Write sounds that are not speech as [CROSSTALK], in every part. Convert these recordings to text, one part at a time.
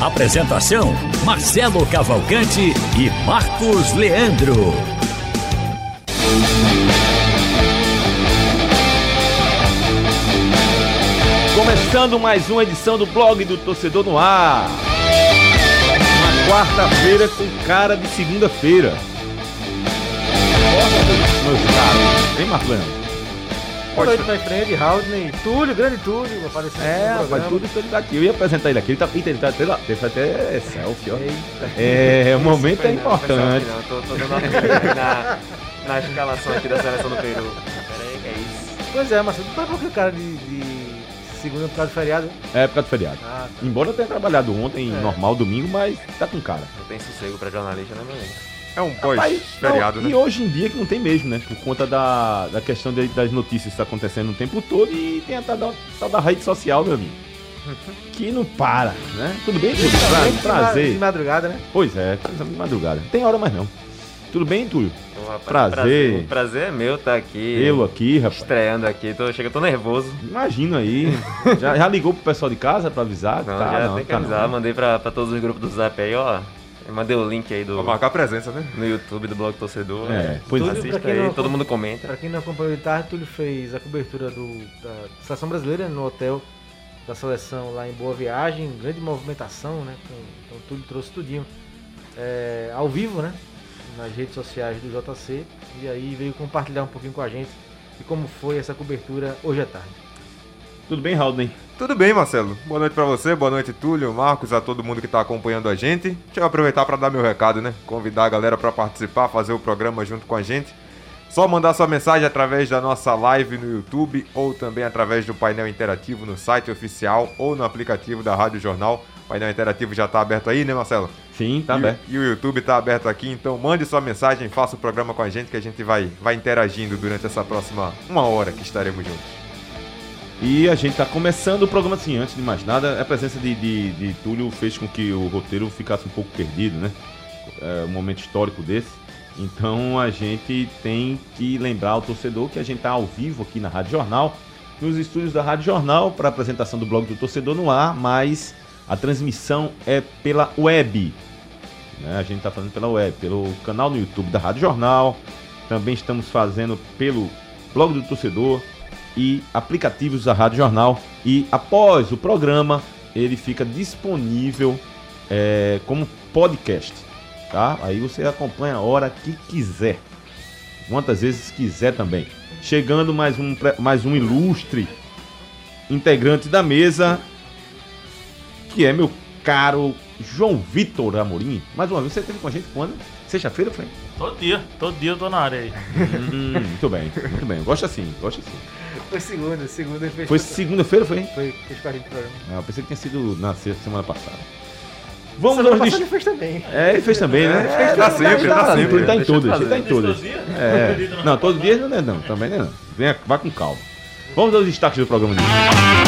Apresentação: Marcelo Cavalcante e Marcos Leandro. Começando mais uma edição do blog do Torcedor no Ar. Uma quarta-feira com cara de segunda-feira. Meus caros, hein, Marcos Boa my friend, Haldney, Túlio, grande Túlio, aparecendo É, rapaz, isso ele tá aqui. Eu ia apresentar ele aqui. Ele tá, ele tá até lá. Teve até selfie, ó. Eita. É, o momento é importante. Não, tô, tô dando uma aqui na, na escalação aqui da seleção do Peru. Pera aí, que é isso. Pois é, Marcelo, tu tá com aquele cara de, de segunda por causa do feriado? É época do feriado. Ah, tá. Embora eu tenha trabalhado ontem, É. normal, domingo, mas tá com cara. Não tem sossego pra jornalista, né, meu amigo? É um pós-feriado, né? E hoje em dia que não tem mesmo, né? Por conta da, da questão de- das notícias que está acontecendo o tempo todo e tem a tal da, tal da rede social, meu amigo. Que não para, né? Tudo bem, Túlio? Pra- De ma- De prazer. madrugada, né? Pois é, coisa de madrugada. Tem hora mais não. Tudo bem, Túlio? Ô, rapaz, Prazer. prazer. O prazer é meu estar aqui. Eu aqui, rapaz. Estreando aqui. Tô, chega, tô nervoso. Imagina aí. [LAUGHS] Já, já ligou pro pessoal de casa pra avisar? Não, tá, já não, tem que tá avisar. não. Mandei pra, pra todos os grupos do Zap aí, ó. Eu mandei o link aí do, Pra marcar presença, né? no YouTube do Blog Torcedor. É, pois Túlio, é. Assista aí, não- todo mundo comenta. Pra quem não acompanhou de tarde, Túlio fez a cobertura do, da seleção brasileira no hotel da seleção lá em Boa Viagem, grande movimentação, né? Então o Túlio trouxe tudinho é, ao vivo, né? Nas redes sociais do JC e aí veio compartilhar um pouquinho com a gente de como foi essa cobertura hoje à tarde. Tudo bem, Haldane? Tudo bem, Marcelo? Boa noite pra você, boa noite, Túlio, Marcos, a todo mundo que tá acompanhando a gente. Deixa eu aproveitar pra dar meu recado, né? Convidar a galera pra participar, fazer o programa junto com a gente. Só mandar sua mensagem através da nossa live no YouTube ou também através do painel interativo no site oficial ou no aplicativo da Rádio Jornal. O painel interativo já tá aberto aí, né, Marcelo? Sim, tá e, o- aberto. E o YouTube tá aberto aqui, então mande sua mensagem, faça o programa com a gente que a gente vai, vai interagindo durante essa próxima uma hora que estaremos juntos. E a gente tá começando o programa assim, antes de mais nada, a presença de, de, de Túlio fez com que o roteiro ficasse um pouco perdido, né? É, um momento histórico desse. Então a gente tem que lembrar ao torcedor que a gente tá ao vivo aqui na Rádio Jornal, nos estúdios da Rádio Jornal, para apresentação do blog do torcedor no ar, mas a transmissão é pela web. né? A gente tá fazendo pela web, pelo canal no YouTube da Rádio Jornal. Também estamos fazendo pelo blog do torcedor e aplicativos da Rádio Jornal. E após o programa, ele fica disponível é, como podcast. Tá? Aí você acompanha a hora que quiser. Quantas vezes quiser também. Chegando mais um, mais um ilustre integrante da mesa, que é meu caro João Vitor Amorim. Mais uma vez, você esteve com a gente quando? Sexta-feira, foi? Todo dia, todo dia eu tô na área aí. Hum, muito bem, muito bem. Gosto assim, gosto assim. Foi segunda, segunda ele fez. Foi segunda-feira, foi? Foi, fez parte do programa. Ah, eu pensei que tinha sido na sexta semana passada. Vamos Semana aos passada ele fez também. É, ele fez também, né? É, dá sempre, dá sempre. Ele tá em todas, ele tá em todas. Todos os dias? É. Não, todo dia não é não, também não é não. Venha, vá com calma. Vamos aos destaques do programa de hoje.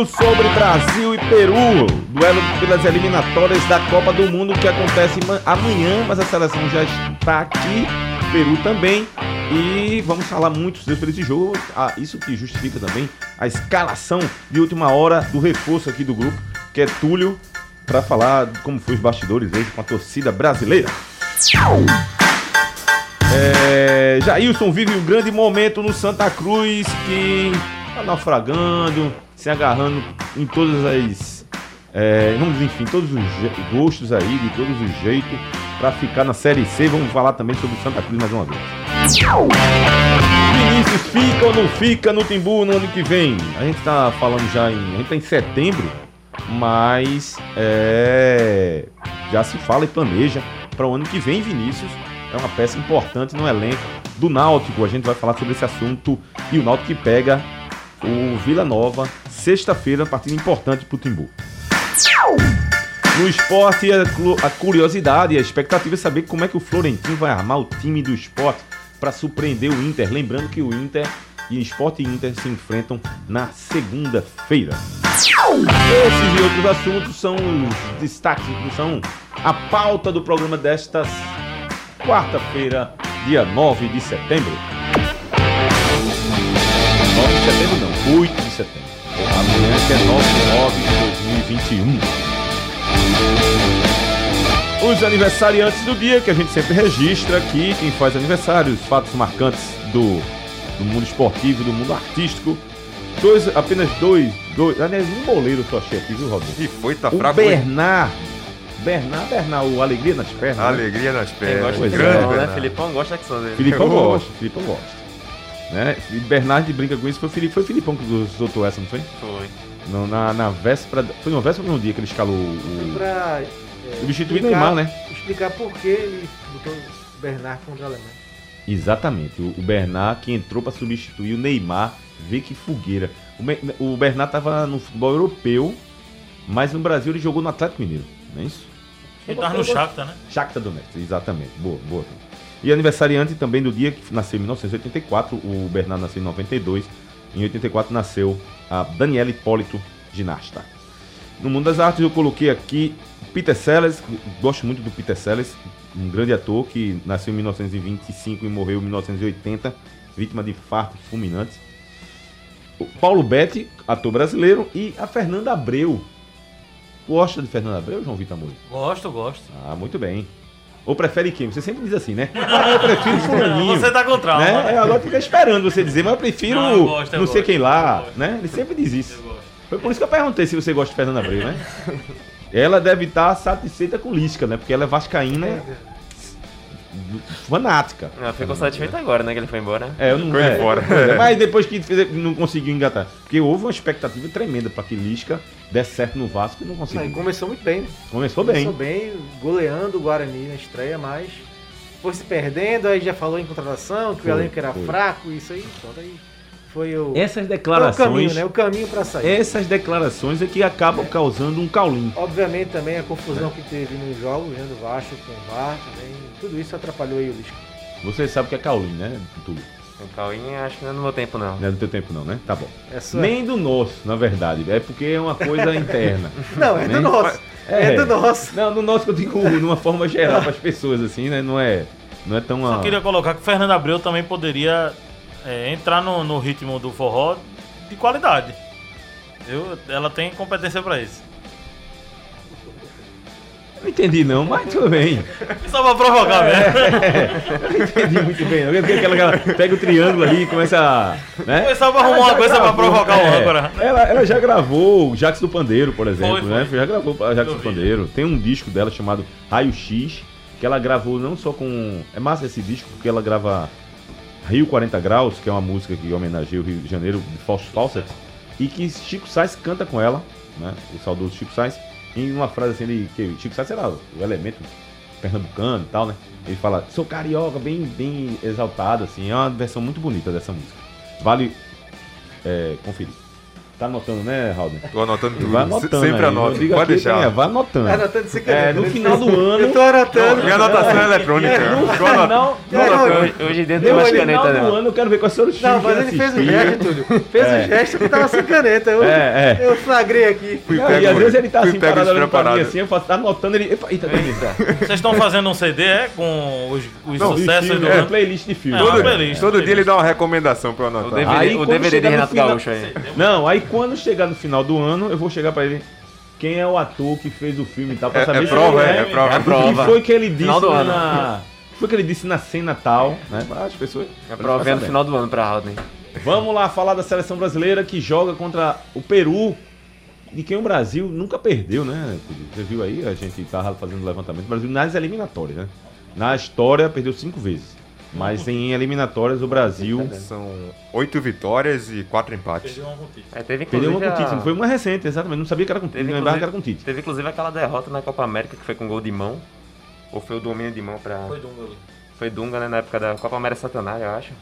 Tudo sobre Brasil e Peru. Duelo pelas eliminatórias da Copa do Mundo que acontece ma- amanhã, mas a seleção já está aqui. Peru também. E vamos falar muito sobre esse jogo. Ah, isso que justifica também a escalação de última hora do reforço aqui do grupo, que é Túlio, para falar como foi os bastidores hoje com a torcida brasileira. É, Jailson vive um grande momento no Santa Cruz que tá naufragando, se agarrando em todas as. É, vamos enfim, todos os gostos aí, de todos os jeitos, para ficar na Série C. Vamos falar também sobre o Santa Cruz mais uma vez. Vinícius fica ou não fica no Timbu no ano que vem? A gente tá falando já em. A gente tá em setembro, mas é, já se fala e planeja para o ano que vem, Vinícius. É uma peça importante no elenco do Náutico. A gente vai falar sobre esse assunto e o Náutico que pega o Vila Nova, sexta-feira, partida importante pro Timbu. No esporte, a, curiosidade e a expectativa é saber como é que o Florentino vai armar o time do esporte para surpreender o Inter. Lembrando que o Inter e esporte e Inter se enfrentam na segunda-feira. Esses e outros assuntos são os destaques, são a pauta do programa desta quarta-feira, dia 9 de setembro. 9 de setembro não, 8 de setembro. Amanhã que é 9 de 9 de 2021. Os aniversariantes do dia, que a gente sempre registra aqui, quem faz aniversário, os fatos marcantes do, do mundo esportivo, do mundo artístico. Dois, apenas dois, dois, aliás, um goleiro só achei aqui, viu, Robin? E foi, tá O fraco. Bernard, Bernard, Bernard, o Alegria nas pernas. né? Alegria nas Quem pernas. gosta Pois de é. Grande Filipão, né? Bernardo. Filipão gosta que são dele. Filipão gosta, Filipão gosta. Né? E Bernard brinca com isso, foi o Fili- foi o Filipão que soltou essa, não foi? Foi. No- na, na véspera, foi na véspera ou no dia que ele escalou Foi o... pra. é, Substituir Neymar, né? Explicar por que ele botou o Bernard contra a Alemanha. Exatamente, o, o Bernard que entrou para substituir o Neymar, vê que fogueira. O, o Bernard tava no futebol europeu, mas no Brasil ele jogou no Atlético Mineiro, não é isso? Ele tava no Shakhtar, né? Shakhtar Donetsk, exatamente. Boa, boa. E aniversariante também do dia que nasceu em 1984, o Bernardo nasceu em 92. Em 84 nasceu a Daniela Hipólito, ginasta. No mundo das artes eu coloquei aqui Peter Sellers, gosto muito do Peter Sellers, um grande ator que nasceu em 1925 e morreu em 1980, vítima de infarto fulminante. O Paulo Betti, ator brasileiro, e a Fernanda Abreu. Gosta de Fernanda Abreu, João Vitor Moura? Gosto, gosto. Ah, muito bem. Ou prefere quem? Você sempre diz assim, né? Ah, eu prefiro [LAUGHS] fulaninho. Você tá com trauma. né? né? É, agora fica esperando você dizer, mas eu prefiro Não, eu gosto, eu não sei gosto, quem lá, né? Ele sempre diz isso. Eu gosto. Foi por isso que eu perguntei se você gosta de Fernanda Abreu, né? [LAUGHS] ela deve estar satisfeita com Lisca, né? Porque ela é vascaína fanática. Ah, ficou satisfeito agora, né? Que ele foi embora. É, eu não de é, é, [LAUGHS] Mas depois que fez, não conseguiu engatar. Porque houve uma expectativa tremenda para que Lisca desse certo no Vasco e não Não, conseguiu. começou muito bem. né? Começou bem. Começou bem, goleando o Guarani na estreia, mas foi se perdendo, aí já falou em contratação, que Foi, o elenco era foi. fraco, isso aí, pronto, aí foi o, Essas foi o declarações. caminho, né? O caminho pra sair. Essas declarações é que acabam causando um caulim. Obviamente também a confusão que teve nos jogos, né, do Vasco com o VAR, também, tudo isso atrapalhou aí o Lisca. Você sabe o que é caulim, né? Tudo. O Cauim, acho que não é no meu tempo, não. Não é do teu tempo não, né? Tá bom. Essa... Nem do nosso, na verdade. É porque é uma coisa [LAUGHS] interna. Não, é do Nem- nosso. É. do nosso. Não, do nosso que eu digo numa forma geral para as pessoas, assim, né? Não é, não é tão... Só queria colocar que o Fernando Abreu também poderia é, entrar no, no ritmo do forró de qualidade. Eu, ela tem competência pra isso. Não entendi não, mas tudo bem. Só pra provocar mesmo. Não entendi muito bem. não. Aquela, aquela pega o triângulo ali e começa a... Né? Foi só pra arrumar uma coisa pra gravou, provocar o é. âncora. Ela, ela já gravou o Jax do Pandeiro, por exemplo, Foi, né? foi. Já gravou a Jax do. Pandeiro. Tem um disco dela chamado Raio X, que ela gravou não só com. É massa esse disco, porque ela grava Rio 40 Graus, que é uma música que homenageia o Rio de Janeiro, de Fausto Fawcett, e que Chico Sainz canta com ela, né? O saudoso Chico Sainz, em uma frase assim, ele, que Chico Sainz era o elemento pernambucano e tal, né? Ele fala, sou carioca, bem, bem exaltado, assim, é uma versão muito bonita dessa música. Vale é, conferir. Tá anotando, né, Raul? Tô anotando tudo. Vai anotando Sempre aí. anota. Pode deixar. é, vai anotando. Tá anotando sem É, caneta, no né? final do ano. Eu tô anotando. Minha anotação é eletrônica. Tô anotando. Não, Não, não, Hoje, dentro no tem mais final caneta, do não. ano eu quero ver quais foram os Não, mas ele fez o gesto, Túlio. Fez É. o gesto que tava sem caneta. Eu, [LAUGHS] É, é. eu flagrei aqui. Fui e às vezes ele tá assim, parado olhando pra mim assim, eu faço, tá anotando ele. Eita, eita. Vocês estão fazendo um CD, é? Com os, sucessos do é, ano. playlist de filme. É, Todo, playlist, todo playlist. dia ele dá uma recomendação pra eu O anotar. O DVD de no Renato final- Gaúcho aí. Não, aí quando chegar no final do ano, eu vou chegar pra ele. Quem é o ator que fez o filme e tal, pra É- saber é se prova, é, é prova. É O prova. que foi que ele disse Final do ano. na. o que foi que ele disse na cena tal, né? Para as pessoas. É prova é no final do ano pra Haldane. Vamos lá falar da seleção brasileira que joga contra o Peru. De quem o Brasil nunca perdeu, né? Você viu aí? A gente tava fazendo levantamento. O Brasil nas eliminatórias, né? Na história perdeu cinco vezes. Mas em eliminatórias o Brasil São oito vitórias e quatro empates. Perdeu uma com o Tite. É, teve perdeu inclusive uma com o a- Tite. Não foi uma recente, exatamente. Não sabia que era com Tite. Teve Não lembrava inclusive, que era com Tite. teve inclusive aquela derrota na Copa América que foi com gol de mão. Ou foi o domínio de mão pra. Foi Dunga ali. Foi Dunga, né? Na época da Copa América Centenária, eu acho.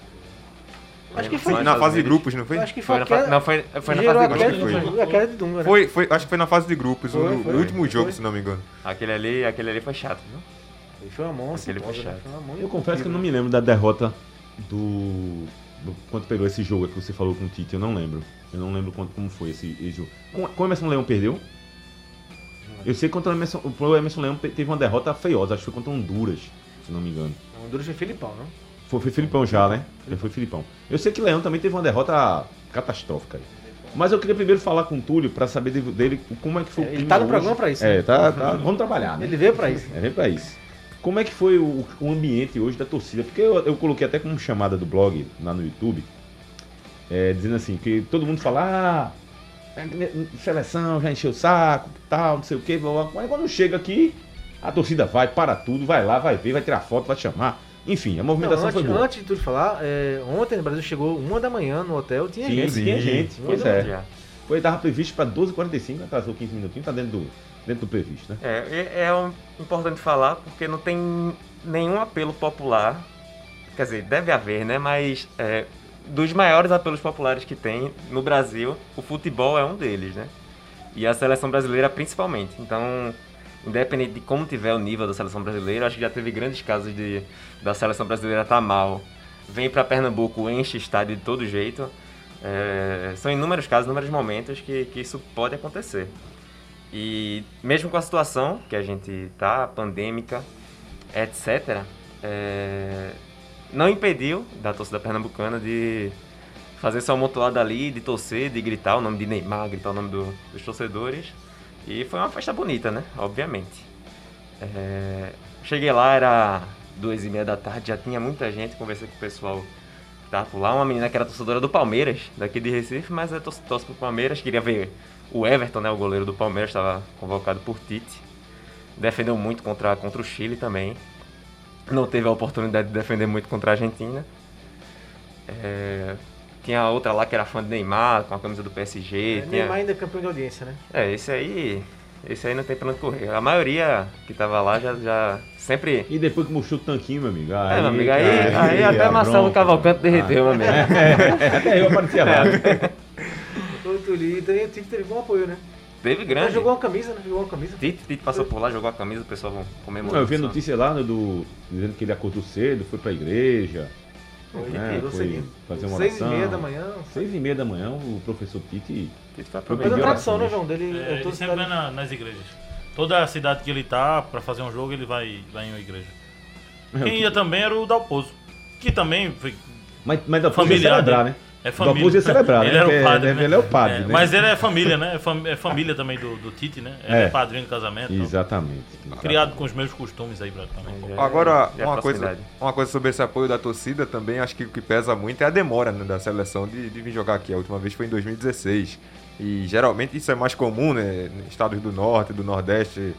Acho que Sim, foi. na fase de grupos, não foi? Acho que Foi foi na fase, não, foi, foi na fase de grupos. foi. não foi? A queda de Dunga, né? Foi, foi, acho que foi na fase de grupos, o, Foi, o foi. último jogo, Foi. se não me engano. Aquele ali, aquele ali foi chato, viu? Ele foi uma mão Aquele Eu confesso que eu não me lembro da derrota do, do- Quando pegou esse jogo que você falou com o Tite, eu não lembro. Eu não lembro quando, como foi esse, esse jogo. Com, com o Emerson Leão perdeu? Eu sei que contra o Emerson, o Emerson Leão te- teve uma derrota feiosa, acho que foi contra Honduras, se não me engano. O Honduras foi Filipão, não? Foi, foi Filipão já, né? Ele foi Filipão. Eu sei que Leão também teve uma derrota catastrófica. Mas eu queria primeiro falar com o Túlio pra saber de- dele como é que foi o Ele tá no hoje. programa pra isso, É, né? tá, tá- vamos trabalhar, né? Ele veio pra isso. É, vem pra isso. Como é que foi o, o ambiente hoje da torcida? Porque eu, eu coloquei até como chamada do blog lá no YouTube, é, dizendo assim, que todo mundo fala, ah, seleção já encheu o saco, tal, não sei o que, mas quando chega aqui, a torcida vai, para tudo, vai lá, vai ver, vai tirar foto, vai chamar. Enfim, a Não, movimentação antes, foi boa. antes de tudo falar, é, ontem o Brasil chegou uma da manhã no hotel, tinha Sim, gente. tinha gente. Pois é. Já. Foi, tava previsto para 12h45, atrasou 15 minutinhos, tá dentro do, dentro do previsto, né? É, é, é importante falar porque não tem nenhum apelo popular. Quer dizer, deve haver, né? Mas é, dos maiores apelos populares que tem no Brasil, o futebol é um deles, né? E a seleção brasileira principalmente. Então, independente de como tiver o nível da seleção brasileira, acho que já teve grandes casos de da seleção brasileira estar mal. Vem para Pernambuco, enche estádio de todo jeito. É, são inúmeros casos, inúmeros momentos que, que isso pode acontecer. E mesmo com a situação que a gente tá, pandêmica, etc., é, não impediu da torcida pernambucana de fazer sua amontoada ali, de torcer, de gritar o nome de Neymar, gritar o nome do- dos torcedores. E foi uma festa bonita, né? Obviamente. É, cheguei lá, era duas e meia da tarde, já tinha muita gente, conversei com o pessoal que tava por lá, uma menina que era torcedora do Palmeiras, daqui de Recife, mas é torce, torce pro Palmeiras, queria ver o Everton, né, o goleiro do Palmeiras, estava convocado por Tite. Defendeu muito contra, contra o Chile também. Não teve a oportunidade de defender muito contra a Argentina. É, tinha outra lá que era fã de Neymar, com a camisa do PSG. É, tinha- Neymar ainda é campeão de audiência, né? É, esse aí. Esse aí não tem pra onde correr. A maioria que tava lá já, já sempre. E depois que mostrou o tanquinho, meu amigo. Aí, É, meu amigo, aí, cara, aí até a Marcelo bronca. Cavalcante derreteu, meu amigo. [LAUGHS] Até eu aparecia lá. [LAUGHS] O Tuli também o Tite teve bom apoio, né? Teve Ele grande. jogou uma camisa, né? Jogou uma camisa. Tite, Tite passou por lá, jogou a camisa, o pessoal comemorou. Não, eu vi a notícia lá né, do, dizendo que ele acordou cedo, foi pra igreja. Ele né, foi fazer uma Seis e oração. meia da manhã. Seis e meia da manhã, o professor Tite. Tite foi Mas é a tradição, né, orações. João? Dele É, é, ele sempre vai na- nas igrejas. Toda cidade que ele tá pra fazer um jogo, ele vai, vai em uma igreja. Quem ia também era o Dalpozo. Que também foi, Mas, mas da família Familiar celebrar, dele. né? É família. Ele né? era Porque o padre, é- né? ele é o padre, É, né? Mas ele é família, né? É, fam- é família também do, do Tite, né? Ele É. é, padrinho do casamento. então, Exatamente. criado com os mesmos costumes aí, praticamente. É, Agora, é uma coisa, uma coisa sobre esse apoio da torcida também, acho que o que pesa muito é a demora né, da seleção de, de vir jogar aqui. A última vez foi em 2016. E geralmente isso é mais comum, né? Estados do norte, do nordeste,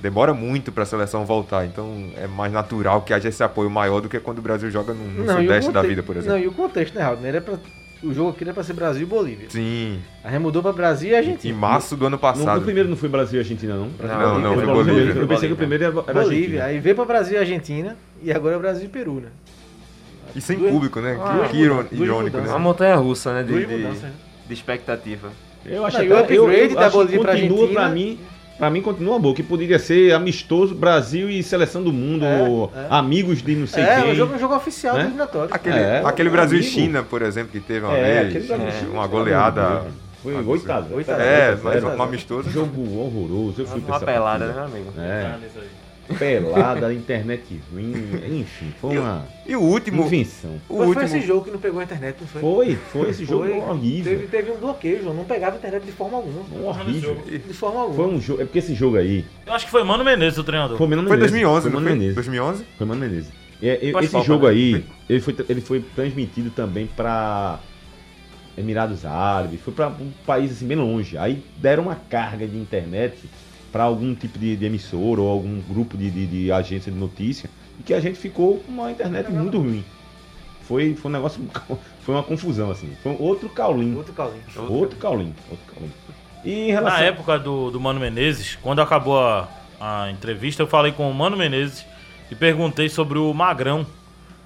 demora muito para a seleção voltar. Então é mais natural que haja esse apoio maior do que quando o Brasil joga no, no e o sudeste da vida, por Não, exemplo. e o contexto, né, Raul? Era pra... O jogo aqui era pra ser Brasil e Bolívia. Sim, Aí mudou pra Brasil e em Argentina. março do ano No, passado. no primeiro não foi Brasil e Argentina, não? Não, não, foi Bolívia. Bolívia. Eu pensei que o primeiro era, Bolívia. Argentina. Aí veio pra Brasil e Argentina. E agora é Brasil e Peru, né? E sem Duas- público, né? Ah, que duas irônico, mudanças. Uma né? montanha russa, né? De, de, né? de expectativa. Eu acho Não, e o eu, upgrade eu da que Bolívia pra continua Argentina- pra mim, pra mim continua bom, que poderia ser amistoso Brasil e seleção do mundo, É, ou é. amigos de não sei É, quem. um jogo, um jogo oficial Né? do eliminatório. Aquele, É, aquele Brasil e. China, por exemplo, que teve uma É, vez. aquele Brasil é, China, uma goleada. Foi oitavo. Oitavo. É, mas um amistoso. Jogo horroroso. Eu fui Uma pelada, né, amigo? É, Pelada, internet ruim, enfim, foi uma E o último. invenção. O Foi, foi último. esse jogo que não pegou a internet, não foi? Foi, foi esse jogo Foi. horrível. Teve, teve um bloqueio, João. Não pegava a internet de forma alguma. Horrível. De forma alguma. Foi um jogo, é porque esse jogo aí Eu acho que foi Mano Menezes o treinador. foi Mano Foi Menezes. 2011, foi não Mano foi? Menezes. 2011? Foi Mano Menezes. É, e- esse falta, jogo né? aí, ele foi, ele foi transmitido também para Emirados Árabes, foi para um país assim bem longe. Aí deram uma carga de internet para algum tipo de, de emissora ou algum grupo de, de, de agência de notícia e que a gente ficou com uma internet muito ruim. Foi, foi um negócio, [LAUGHS] foi uma confusão assim. Foi outro caulim, Outro Carlinhos. outro caulim, outro caulim. E em relação Na época do, do Mano Menezes, quando acabou a, a entrevista, eu falei com o Mano Menezes e perguntei sobre o Magrão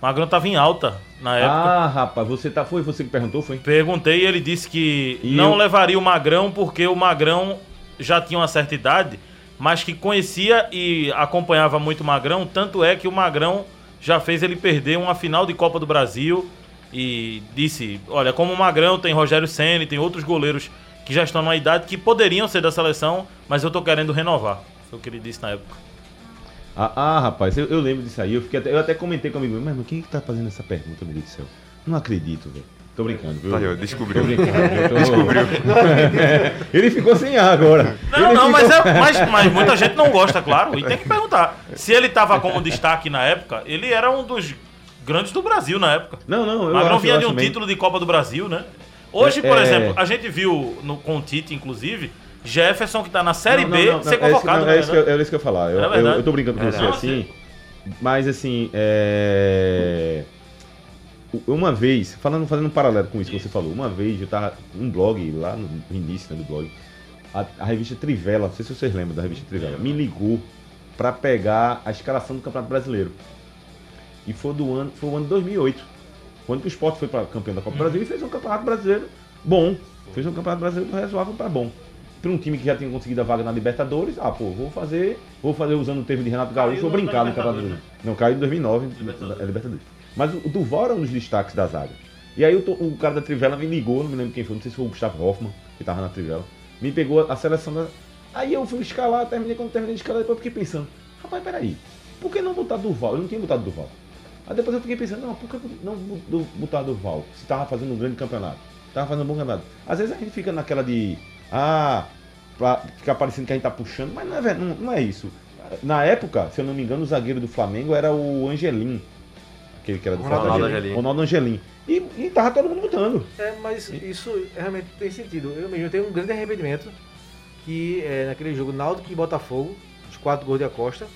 Magrão tava em alta na época. Ah, rapaz, você tá. Foi você que perguntou, foi? Perguntei e ele disse que E não eu- levaria o Magrão porque o Magrão já tinha uma certa idade, mas que conhecia e acompanhava muito o Magrão, tanto é que o Magrão já fez ele perder uma final de Copa do Brasil e disse, olha, como o Magrão tem Rogério Ceni, tem outros goleiros que já estão numa idade que poderiam ser da seleção, mas eu tô querendo renovar. Foi o que ele disse na época. Ah, ah, rapaz, eu, eu lembro disso aí. Eu, fiquei até, eu até comentei comigo, mas quem que tá fazendo essa pergunta, meu Deus do céu? Não acredito, velho. Tô brincando, viu? Tá aí, ó, Tô [LAUGHS] descobriu. [LAUGHS] Ele ficou sem ar agora. Não, Ele não, mas, ficou- é, mas, [LAUGHS] mas muita gente não gosta, claro. E tem que perguntar. Se ele tava como destaque na época, ele era um dos grandes do Brasil na época. Não, não, eu Magrão acho, vinha eu de um bem. título de Copa do Brasil, né? Hoje, É, por é. exemplo, a gente viu no, com o Tite, inclusive, Jefferson, que tá na Série Não, B, não, não, ser não, é isso- convocado. não, né? É isso que eu, era isso que eu ia falar. Eu, É eu, eu tô brincando com É você assim. Mas assim, é. Uma vez, falando, fazendo um paralelo com isso que você falou, uma vez eu tava um blog lá no início né, do blog, a, a revista Trivela, não sei se vocês lembram da revista Trivela, me ligou pra pegar a escalação do Campeonato Brasileiro. E foi do ano, foi o ano de 2008, quando que o Sport foi para campeão da Copa do Brasil e fez um Campeonato Brasileiro bom. Fez um Campeonato Brasileiro razoável para bom. Para um time que já tinha conseguido a vaga na Libertadores, ah, pô, vou fazer, vou fazer usando o termo de Renato Gaúcho, vou brincar no Campeonato Brasileiro. Não, caiu em 2009, Libertadores. é Libertadores. Mas o Duval era um dos destaques da zaga. E aí o, o cara da Trivela me ligou, não me lembro quem foi, não sei se foi o Gustavo Hoffmann, que tava na Trivela. Me pegou a seleção da. Aí eu fui escalar, terminei quando terminei de escalar, depois eu fiquei pensando, rapaz, peraí, por que não botar Duval? Eu não tinha botado Duval. Aí depois eu fiquei pensando, não, por que não botar Duval? Se tava fazendo um grande campeonato. Tava fazendo um bom campeonato. Às vezes a gente fica naquela de. Ah, pra ficar parecendo que a gente tá puxando, mas não é, não, não é isso. Na época, se eu não me engano, o zagueiro do Flamengo era o Angelim. Aquele que era do Ronaldo Flamengo. Angelim. Ronaldo Angelim. E, e tava todo mundo botando. É, mas isso realmente tem sentido. Eu mesmo tenho um grande arrependimento que é, naquele jogo Náutico e Botafogo, os quatro gols de Acosta,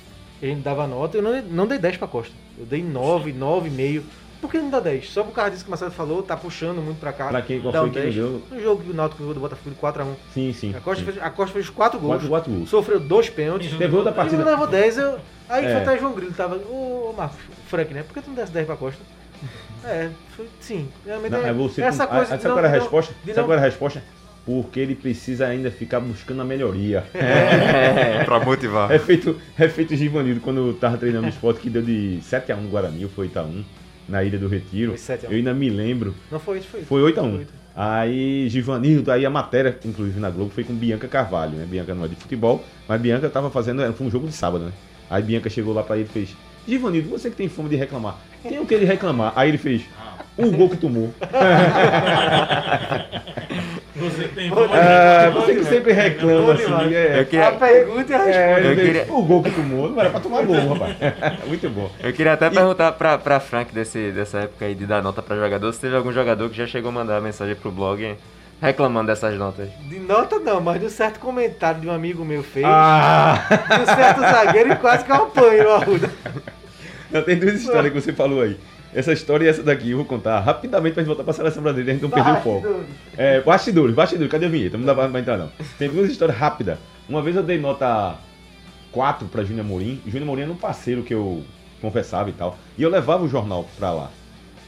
a gente dava nota, eu não, não dei 10 pra Costa. Eu dei 9, 9,5. Por que não dá 10? Só por causa disso que o Marcelo falou, tá puxando muito pra cá. Pra quem- qual dá foi um que 10. deu? No jogo que o Náutico ganhou do Botafogo de 4x1. Sim, sim. A Costa, sim. fez, a Costa fez 4 gols. Quatro, quatro gols. Sofreu dois pênaltis. Teve outra E partida. não levou 10, eu. Aí É. foi até João Grilo, tava. Ô, Marcos, Frank, né? Por que tu não desse 10 pra Costa? [LAUGHS] É, foi, sim. Realmente Não, é, é você essa com- coisa. ah, de sabe qual era a resposta? Sabe qual era a resposta? Porque ele precisa ainda ficar buscando a melhoria. [LAUGHS] pra motivar. É feito, é feito Givanildo quando tava treinando no esporte que deu de 7x1 no Guarani, foi 8x1, na Ilha do Retiro. Foi 7 a 1. Eu ainda me lembro. Não foi isso, foi isso. Foi 8x1. Aí Givanildo, aí a matéria, inclusive na Globo, foi com Bianca Carvalho, né? Bianca não é de futebol, mas Bianca tava fazendo, foi um jogo de sábado, né? Aí Bianca chegou lá pra ele e fez, Givanildo, você que tem fome de reclamar, tem o que ele reclamar? Aí ele fez, o gol que tomou. [LAUGHS] Você tem Ah, você que sempre reclama, assim, é. Eu queria, A pergunta e a resposta. É, queria- O gol que tomou não era pra tomar gol, rapaz. [LAUGHS] Muito bom. Eu queria até perguntar pra, pra Frank desse, dessa época aí de dar nota pra jogador, se teve algum jogador que já chegou a mandar mensagem pro blog reclamando dessas notas. De nota não, mas de um certo comentário de um amigo meu fez. Ah! De um certo zagueiro e quase que eu apanho o Arruda. [LAUGHS] Não, tem duas histórias que você falou aí. Essa história e essa daqui eu vou contar rapidamente pra gente voltar pra seleção brasileira e a gente não perder o foco. É, bastidores, bastidores, cadê a vinheta? Não dá pra, pra entrar não. Tem duas histórias rápidas. Uma vez eu dei nota 4 pra Júnior Morim. Júnior Morim era um parceiro que eu confessava e tal. E eu levava o jornal pra lá.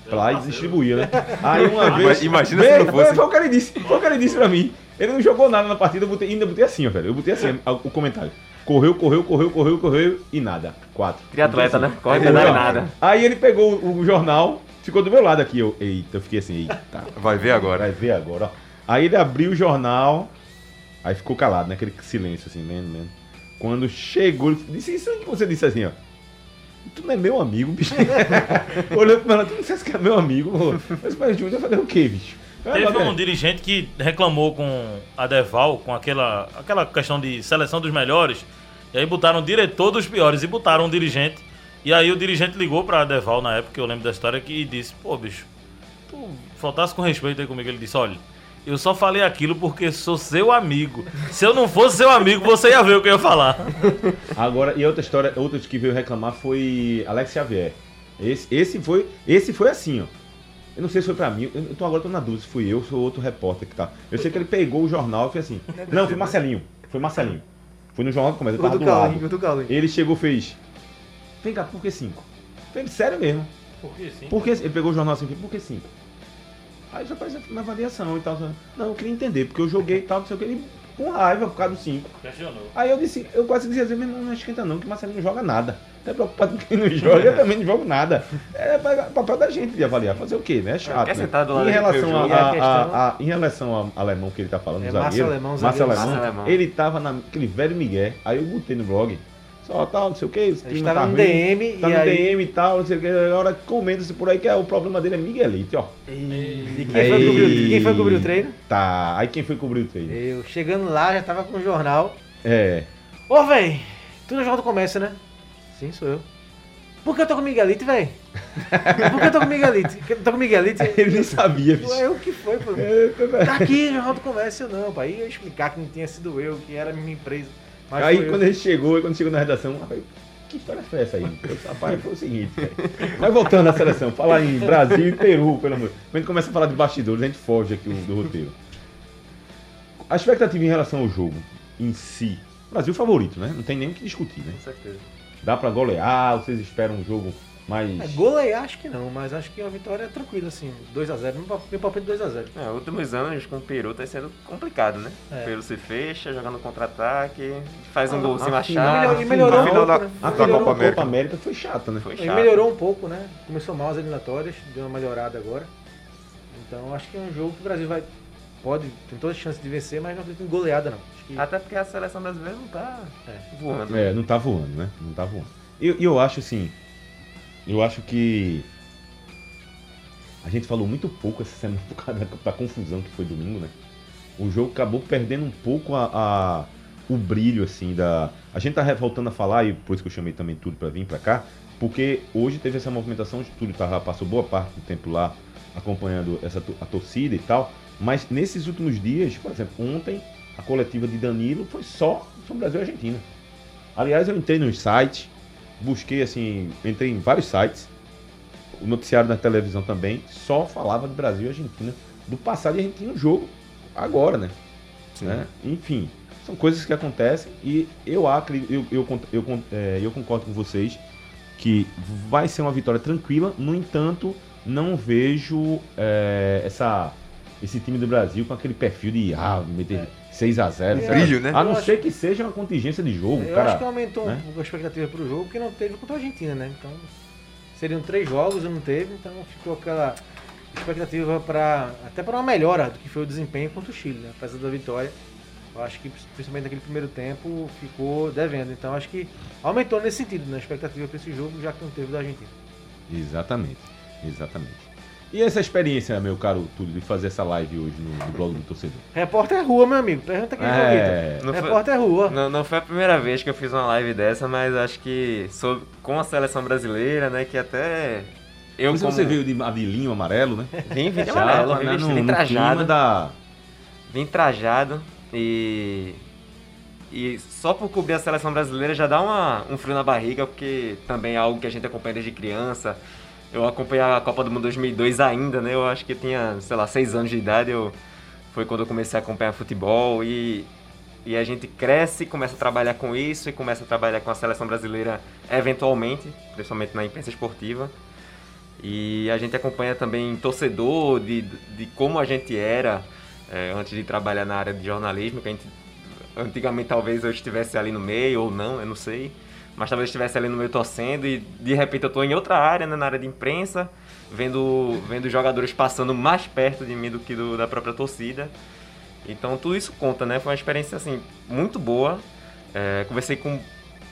Pra lá e distribuía, né? Aí uma vez. imagina Vê, se não fosse. Foi o que ele disse. Foi o que ele disse pra mim. Ele não jogou nada na partida, eu botei, ainda botei assim, ó, velho. Eu botei assim o comentário. Correu, correu, correu, correu, correu e nada. Quatro. Triatleta, né? Corre, Aí, pedala e nada. Aí ele pegou o, o jornal, ficou do meu lado aqui. Eu, eita, eu fiquei assim, eita. Vai ver agora. Vai ver agora, ó. Aí ele abriu o jornal, aí ficou calado, né? Aquele silêncio assim, lendo, lendo. Quando chegou, ele disse isso aí que você disse assim, ó. Tu não é meu amigo, bicho. [LAUGHS] Olhou pra ela, tu não dissesse que é meu amigo. pô. Mas, mas Júnior, eu falei, o quê, bicho? Teve Ah, um dirigente que reclamou com a Deval, com aquela, aquela questão de seleção dos melhores, e aí botaram o diretor dos piores e botaram um dirigente. E aí o dirigente ligou pra Deval na época, eu lembro da história, que disse, pô, bicho, tu faltasse com respeito aí comigo. Ele disse, olha, eu só falei aquilo porque sou seu amigo. Se eu não fosse seu amigo, você ia ver o que eu ia falar. [LAUGHS] Agora, e outra história, outro que veio reclamar foi Alex Xavier. Esse, esse, foi, esse foi assim, ó. Eu não sei se foi pra mim, eu tô, agora tô na dúvida se fui eu ou se foi outro repórter que tá. Eu sei que ele pegou o jornal e fez assim. Não, foi Marcelinho. Foi Marcelinho. Foi no jornal do comércio, eu tava do do lado. Do Carlinho. Ele chegou e fez. Vem cá, por que cinco? Falei, sério mesmo. Por que sim? Porque ele pegou o jornal assim, porque sim. Aí já faz uma avaliação e tal. Não, eu queria entender, porque eu joguei e tal, não sei o que, ele com raiva por causa do 5. Questionou. Aí eu disse, eu quase dizia assim, meu irmão, não esquenta não, que o Marcelo não joga nada. Tá preocupado com quem não [LAUGHS] joga, eu também não jogo nada. É pa- papel da gente de avaliar, fazer o quê, né? É chato. Quer né? sentar do lado em relação a, a a- a- em relação ao alemão que ele tá falando, É, Márcio zagueiro, Alemão, Márcio zagueiro. Alemão, Márcio Alemão. ele tava naquele velho Miguel, aí eu botei no blog, só tal, não sei o que, esse Ele estava tá no ruim, DM tá e no aí... DM e tal, não sei o que, agora comenta-se por aí que é, o problema dele é Miguelite, ó. E quem foi, cobrir, quem foi cobrir o treino? Tá, aí quem foi cobrir o treino? Eu, chegando lá, já tava com o jornal. É, Ô, véi, tu no Jornal do Comércio, né? Sim, sou eu. Por que eu tô com Miguelite, véi? [LAUGHS] Por que eu tô com que eu tô com Miguelite? [LAUGHS] ele nem sabia, bicho. Ué, o que foi, pô? É, Tá aqui, Jornal do Comércio, não, pai. Ia explicar que não tinha sido eu, que era a minha empresa. Mas aí eu. quando ele chegou, quando chegou na redação, rapaz, que história foi essa aí? Rapaz, foi o seguinte, velho. Mas voltando à seleção, falar em Brasil e Peru, pelo amor. Quando a gente começa a falar de bastidores, a gente foge aqui do roteiro. A expectativa em relação ao jogo em si. Brasil favorito, né? Não tem nem o que discutir, né? Com certeza. Dá pra golear, vocês esperam um jogo mais. É, golear acho que não, mas acho que uma vitória é tranquila, assim. 2x0, meu pa- meu palpite 2x0. É, últimos anos com o Peru tá sendo complicado, né? É. O Peru se fecha, jogando contra-ataque, faz um Ah, golzinho a final- achado. Melhor- e melhorou a um final pouco, da- né? A da Copa América. Copa América foi chata, né? Foi Ele chato. melhorou um pouco, né? Começou mal as eliminatórias, deu uma melhorada agora. Então acho que é um jogo que o Brasil vai. Pode, tem todas as chances de vencer, mas não acredito em goleada não. Acho que Até porque a seleção brasileira não tá É. voando. É, não tá voando, né? Não tá voando. E eu, eu acho assim. Eu acho que. A gente falou muito pouco essa semana por causa da, confusão que foi domingo, né? O jogo acabou perdendo um pouco a, a- o brilho, assim, da. A gente tá voltando a falar, e por isso que eu chamei também tudo pra vir pra cá, porque hoje teve essa movimentação, Túlio tava, passou boa parte do tempo lá acompanhando essa, a torcida e tal, mas nesses últimos dias, por exemplo, ontem, a coletiva de Danilo foi só sobre Brasil e Argentina. Aliás, eu entrei nos sites, busquei assim, entrei em vários sites, o noticiário na televisão também, só falava de Brasil e Argentina, do passado e Argentina no jogo, agora, né? né? Enfim, são coisas que acontecem e eu acredito, eu, eu, eu, é, eu concordo com vocês que vai ser uma vitória tranquila, no entanto, não vejo é, essa, esse time do Brasil com aquele perfil de ah, meter 6 a 0 É. Brilho, né? A não ser que seja uma contingência de jogo, Eu cara. acho que aumentou né? um pouco a expectativa pro jogo, porque não teve contra a Argentina, né? Então, seriam três jogos e não teve, então ficou aquela expectativa para até para uma melhora do que foi o desempenho contra o Chile, né? Apesar da vitória. Eu acho que principalmente naquele primeiro tempo ficou devendo. Então acho que aumentou nesse sentido, né? A expectativa para esse jogo, já que não teve da Argentina. Exatamente, exatamente. E essa experiência, meu caro Túlio, de fazer essa live hoje no, no blog do torcedor? Repórter é rua, meu amigo. Pergunta aqui, João É. Não foi- Repórter é rua. Não, não foi a primeira vez que eu fiz uma live dessa, mas acho que sobre, com a seleção brasileira, né, que até eu Mas como... você veio de, de linho amarelo, né? [LAUGHS] Vim, vim de amarelo, né, vim no- vestido no em trajado. da... Vim trajado e... E só por cobrir a seleção brasileira já dá uma, um frio na barriga, porque também é algo que a gente acompanha desde criança. Eu acompanhei a Copa do Mundo 2002 ainda, né? Eu acho que eu tinha, sei lá, seis anos de idade. Eu, foi quando eu comecei a acompanhar futebol e, e a gente cresce, começa a trabalhar com isso e começa a trabalhar com a seleção brasileira eventualmente, principalmente na imprensa esportiva. E a gente acompanha também torcedor de, de como a gente era eh, antes de trabalhar na área de jornalismo, que a gente, antigamente talvez eu estivesse ali no meio ou não, eu não sei, mas talvez estivesse ali no meio torcendo e de repente eu estou em outra área, né, na área de imprensa, vendo, vendo jogadores passando mais perto de mim do que do, da própria torcida. Então tudo isso conta, né? Foi uma experiência assim muito boa. Eh, conversei com,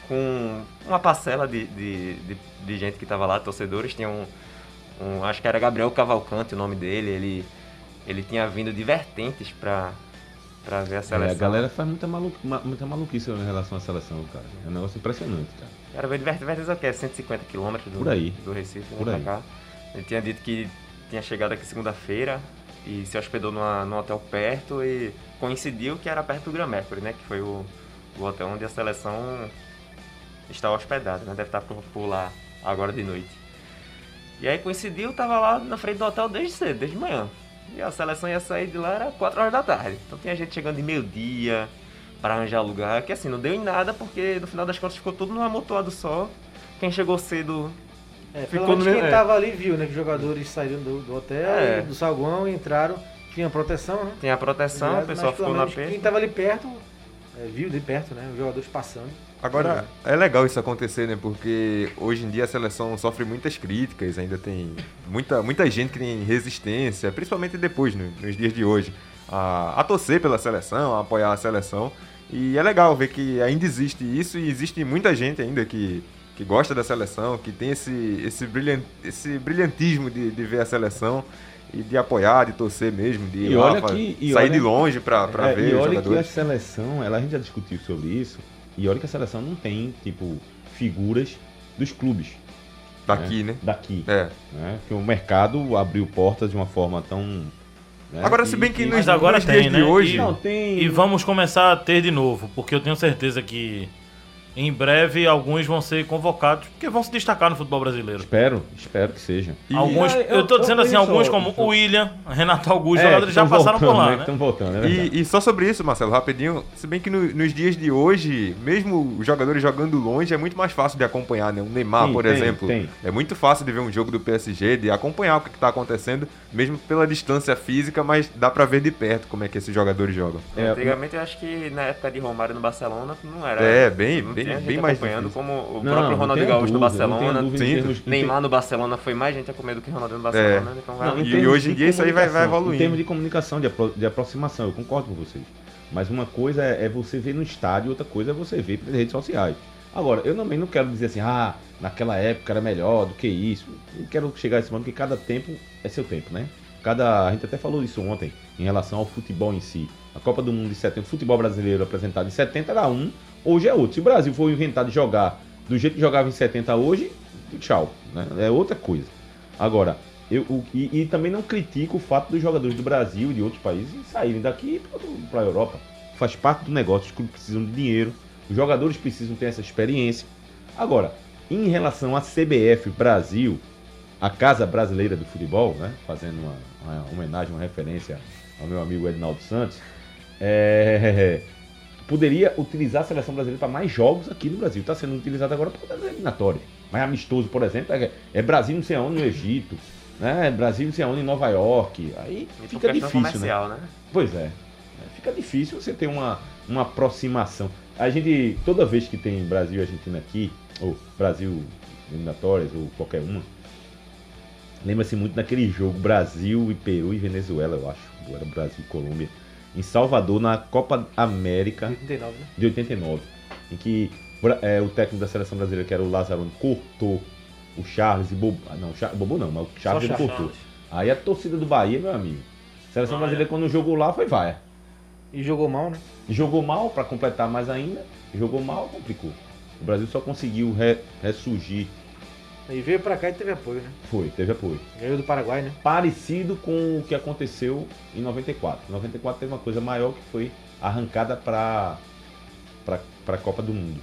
com uma parcela de, de, de, de gente que estava lá, torcedores. Tinha um, um- acho que era Gabriel Cavalcante o nome dele. Ele, ele tinha vindo de vertentes para para ver a É, seleção. a galera faz muita, malu... ma- muita maluquice em relação à seleção, cara. É um negócio impressionante, cara. Cara veio de Vertes, é o quê? 150 quilômetros do, Por aí. do Recife, né, Por pra aí. cá. Ele tinha dito que tinha chegado aqui segunda-feira e se hospedou numa, num hotel perto e coincidiu que era perto do Gran Mercury, né? Que foi o, o hotel onde a seleção está hospedada, né? Deve estar por, por lá agora de noite. E aí coincidiu, tava lá na frente do hotel desde cedo, desde manhã. E a seleção ia sair de lá, era 4 horas da tarde. Então tinha gente chegando de meio-dia para arranjar lugar, que assim, não deu em nada, porque no final das contas ficou tudo num amontoado só. Quem chegou cedo É, pelo Ficou menos no quem é. tava ali viu, né? Que os jogadores saíram do, do hotel, É. do saguão, entraram, tinha proteção, né? Tinha proteção, o pessoal pelo ficou na menos pista. Quem tava ali perto, é, viu de perto, né? Os jogadores passando. Agora, é legal isso acontecer, né? Porque hoje em dia a seleção sofre muitas críticas, ainda tem muita, muita gente que tem resistência, principalmente depois, no- nos dias de hoje, a, a torcer pela seleção, a apoiar a seleção. E é legal ver que ainda existe isso e existe muita gente ainda que, que gosta da seleção, que tem esse, esse, brilhan, esse brilhantismo de, de ver a seleção e de apoiar, de torcer mesmo, de ir E lá, olha que- sair olha- de longe pra, pra É, ver e os olha que a seleção, ela, a gente já discutiu sobre isso, e olha que a seleção não tem, tipo, figuras dos clubes Daqui, né? daqui. É. Né? Que o mercado abriu portas de uma forma tão. né, Agora, se bem que nos, Mas agora nos tem, dias né? de hoje... E- Não, tem. E vamos começar a ter de novo, porque eu tenho certeza que em breve alguns vão ser convocados, porque vão se destacar no futebol brasileiro. Espero, espero que seja. Alguns, Ah, eu tô dizendo assim, veja alguns como o William, [LAUGHS] Renato Augusto, É, jogadores já passaram por voltando, lá, né? né? Estão voltando, é. E, e só sobre isso, Marcelo, rapidinho, se bem que no- nos dias de hoje, mesmo os jogadores jogando longe, é muito mais fácil de acompanhar, né? O Neymar, Sim, por tem, exemplo. tem. É muito fácil de ver um jogo do PSG, de acompanhar o que está acontecendo, mesmo pela distância física, mas dá pra ver de perto como é que esses jogadores jogam. É, Antigamente eu acho que na época de Romário no Barcelona não era. É, bem- bem- gente bem mais acompanhando difícil. como o Não, próprio não Ronaldinho tenha Gaúcho no dúvida, não Barcelona. termos- Neymar no Barcelona foi mais gente a comer do que Ronaldinho no É. Barcelona. né? Então, Não, realmente- em E hoje em dia isso aí vai- vai evoluindo. Em termos de comunicação, de, apro- de aproximação, eu concordo com vocês. Mas uma coisa é, é você ver no estádio, outra coisa é você ver pelas redes sociais. Agora, eu também não quero dizer assim, ah, naquela época era melhor do que isso. Não quero chegar a esse momento, porque cada tempo é seu tempo, né? Cada, a gente até falou isso ontem, em relação ao futebol em si. A Copa do Mundo de 70, o futebol brasileiro apresentado em 70 era um, hoje é outro. Se o Brasil for inventado de jogar do jeito que jogava em 70 hoje, tchau. Né? É outra coisa. Agora, eu, o- e, e também não critico o fato dos jogadores do Brasil e de outros países saírem daqui para a Europa. Faz parte do negócio, os clubes precisam de dinheiro, os jogadores precisam ter essa experiência. Agora, em relação à CBF Brasil, a Casa Brasileira do Futebol, né, fazendo uma, uma homenagem, uma referência ao meu amigo Edinaldo Santos, é, poderia utilizar a seleção brasileira para mais jogos aqui no Brasil. Está sendo utilizado agora para as eliminatórias. Mais amistoso, por exemplo, é, é Brasil não sei aonde no Egito, né? Brasil não sei aonde em Nova York. Aí E por fica difícil, né? né? Pois é. É, Fica difícil você ter uma, uma aproximação. A gente, toda vez que tem Brasil e Argentina aqui, ou Brasil eliminatórias, ou qualquer uma, lembra-se muito daquele jogo Brasil e Peru e Venezuela, eu acho. Ou Era Brasil e Colômbia. Em Salvador, na Copa América 89, né? de 89, em que é, o técnico da seleção brasileira, que era o Lazzaroni, cortou o Charles e Bobo. ah, Não, o Char- Bobo não, mas o Charles ele Charles. cortou. Aí a torcida do Bahia, meu amigo. A seleção brasileira, quando jogou lá, foi vaia. E jogou mal, né? Jogou mal, para completar mais ainda. Jogou mal, complicou. O Brasil só conseguiu re- ressurgir. E veio pra cá e teve apoio, né? Foi, teve apoio. Ganhou do Paraguai, né? Parecido com o que aconteceu em 94. Em 94 teve uma coisa maior que foi arrancada para a Copa do Mundo.